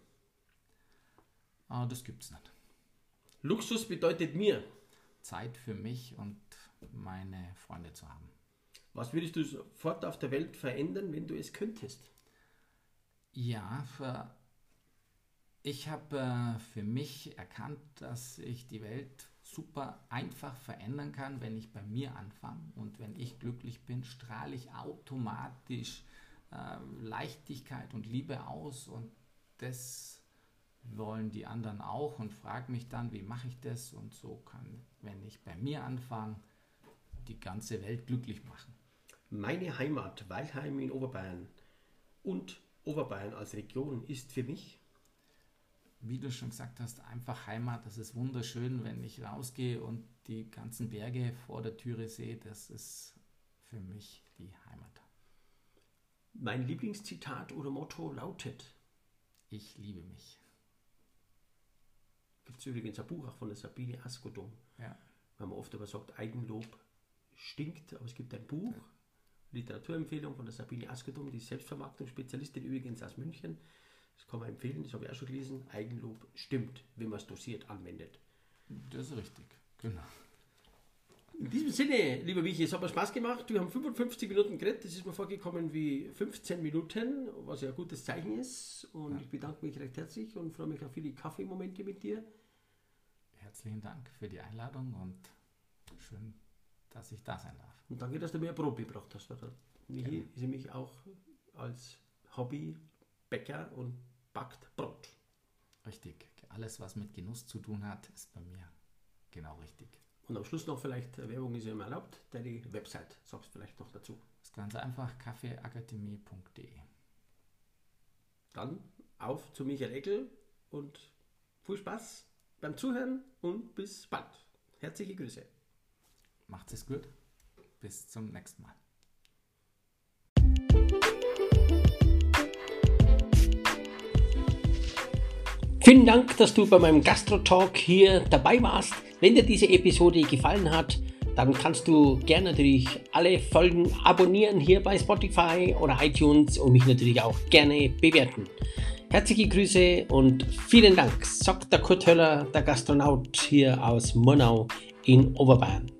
Speaker 2: Ah, das gibt's nicht.
Speaker 1: Luxus bedeutet mir.
Speaker 2: Zeit für mich und meine Freunde zu haben.
Speaker 1: Was würdest du sofort auf der Welt verändern, wenn du es könntest?
Speaker 2: Ja, ich habe äh, für mich erkannt, dass ich die Welt super einfach verändern kann, wenn ich bei mir anfange. Und wenn ich glücklich bin, strahle ich automatisch äh, Leichtigkeit und Liebe aus. Und das wollen die anderen auch und frage mich dann, wie mache ich das? Und so kann, wenn ich bei mir anfange, die ganze Welt glücklich machen.
Speaker 1: Meine Heimat, Weilheim in Oberbayern und Oberbayern als Region ist für mich
Speaker 2: wie du schon gesagt hast, einfach Heimat. Das ist wunderschön, wenn ich rausgehe und die ganzen Berge vor der Türe sehe. Das ist für mich die Heimat.
Speaker 1: Mein Lieblingszitat oder Motto lautet:
Speaker 2: Ich liebe mich.
Speaker 1: Gibt es übrigens ein Buch auch von der Sabine Askodum.
Speaker 2: Ja.
Speaker 1: Weil man oft aber sagt, Eigenlob stinkt, aber es gibt ein Buch, Literaturempfehlung von der Sabine Askodum, die Selbstvermarktungsspezialistin übrigens aus München das kann man empfehlen, das habe ich auch schon gelesen. Eigenlob stimmt, wenn man es dosiert anwendet.
Speaker 2: Das ist richtig, genau.
Speaker 1: In diesem Sinne, lieber Michi, es hat mir Spaß gemacht. Wir haben 55 Minuten geredet. Das ist mir vorgekommen wie 15 Minuten, was ja ein gutes Zeichen ist. Und ja. ich bedanke mich recht herzlich und freue mich auf viele Kaffeemomente mit dir.
Speaker 2: Herzlichen Dank für die Einladung und schön, dass ich da sein darf.
Speaker 1: Und danke, dass du mir Brot gebracht hast. Michi ist nämlich auch als Hobby Bäcker und backt Brot.
Speaker 2: Richtig. Alles, was mit Genuss zu tun hat, ist bei mir genau richtig.
Speaker 1: Und am Schluss noch vielleicht, äh, Werbung ist ja immer erlaubt, deine Website, sagst du vielleicht noch dazu.
Speaker 2: Das ist ganz einfach, kaffeeakademie.de.
Speaker 1: Dann auf zu Michael Eckel und viel Spaß beim Zuhören und bis bald. Herzliche Grüße.
Speaker 2: Macht es gut. Bis zum nächsten Mal.
Speaker 1: Vielen Dank, dass du bei meinem Gastro-Talk hier dabei warst. Wenn dir diese Episode gefallen hat, dann kannst du gerne natürlich alle Folgen abonnieren hier bei Spotify oder iTunes und mich natürlich auch gerne bewerten. Herzliche Grüße und vielen Dank, sagt der Kurt Höller, der Gastronaut hier aus Monau in Oberbayern.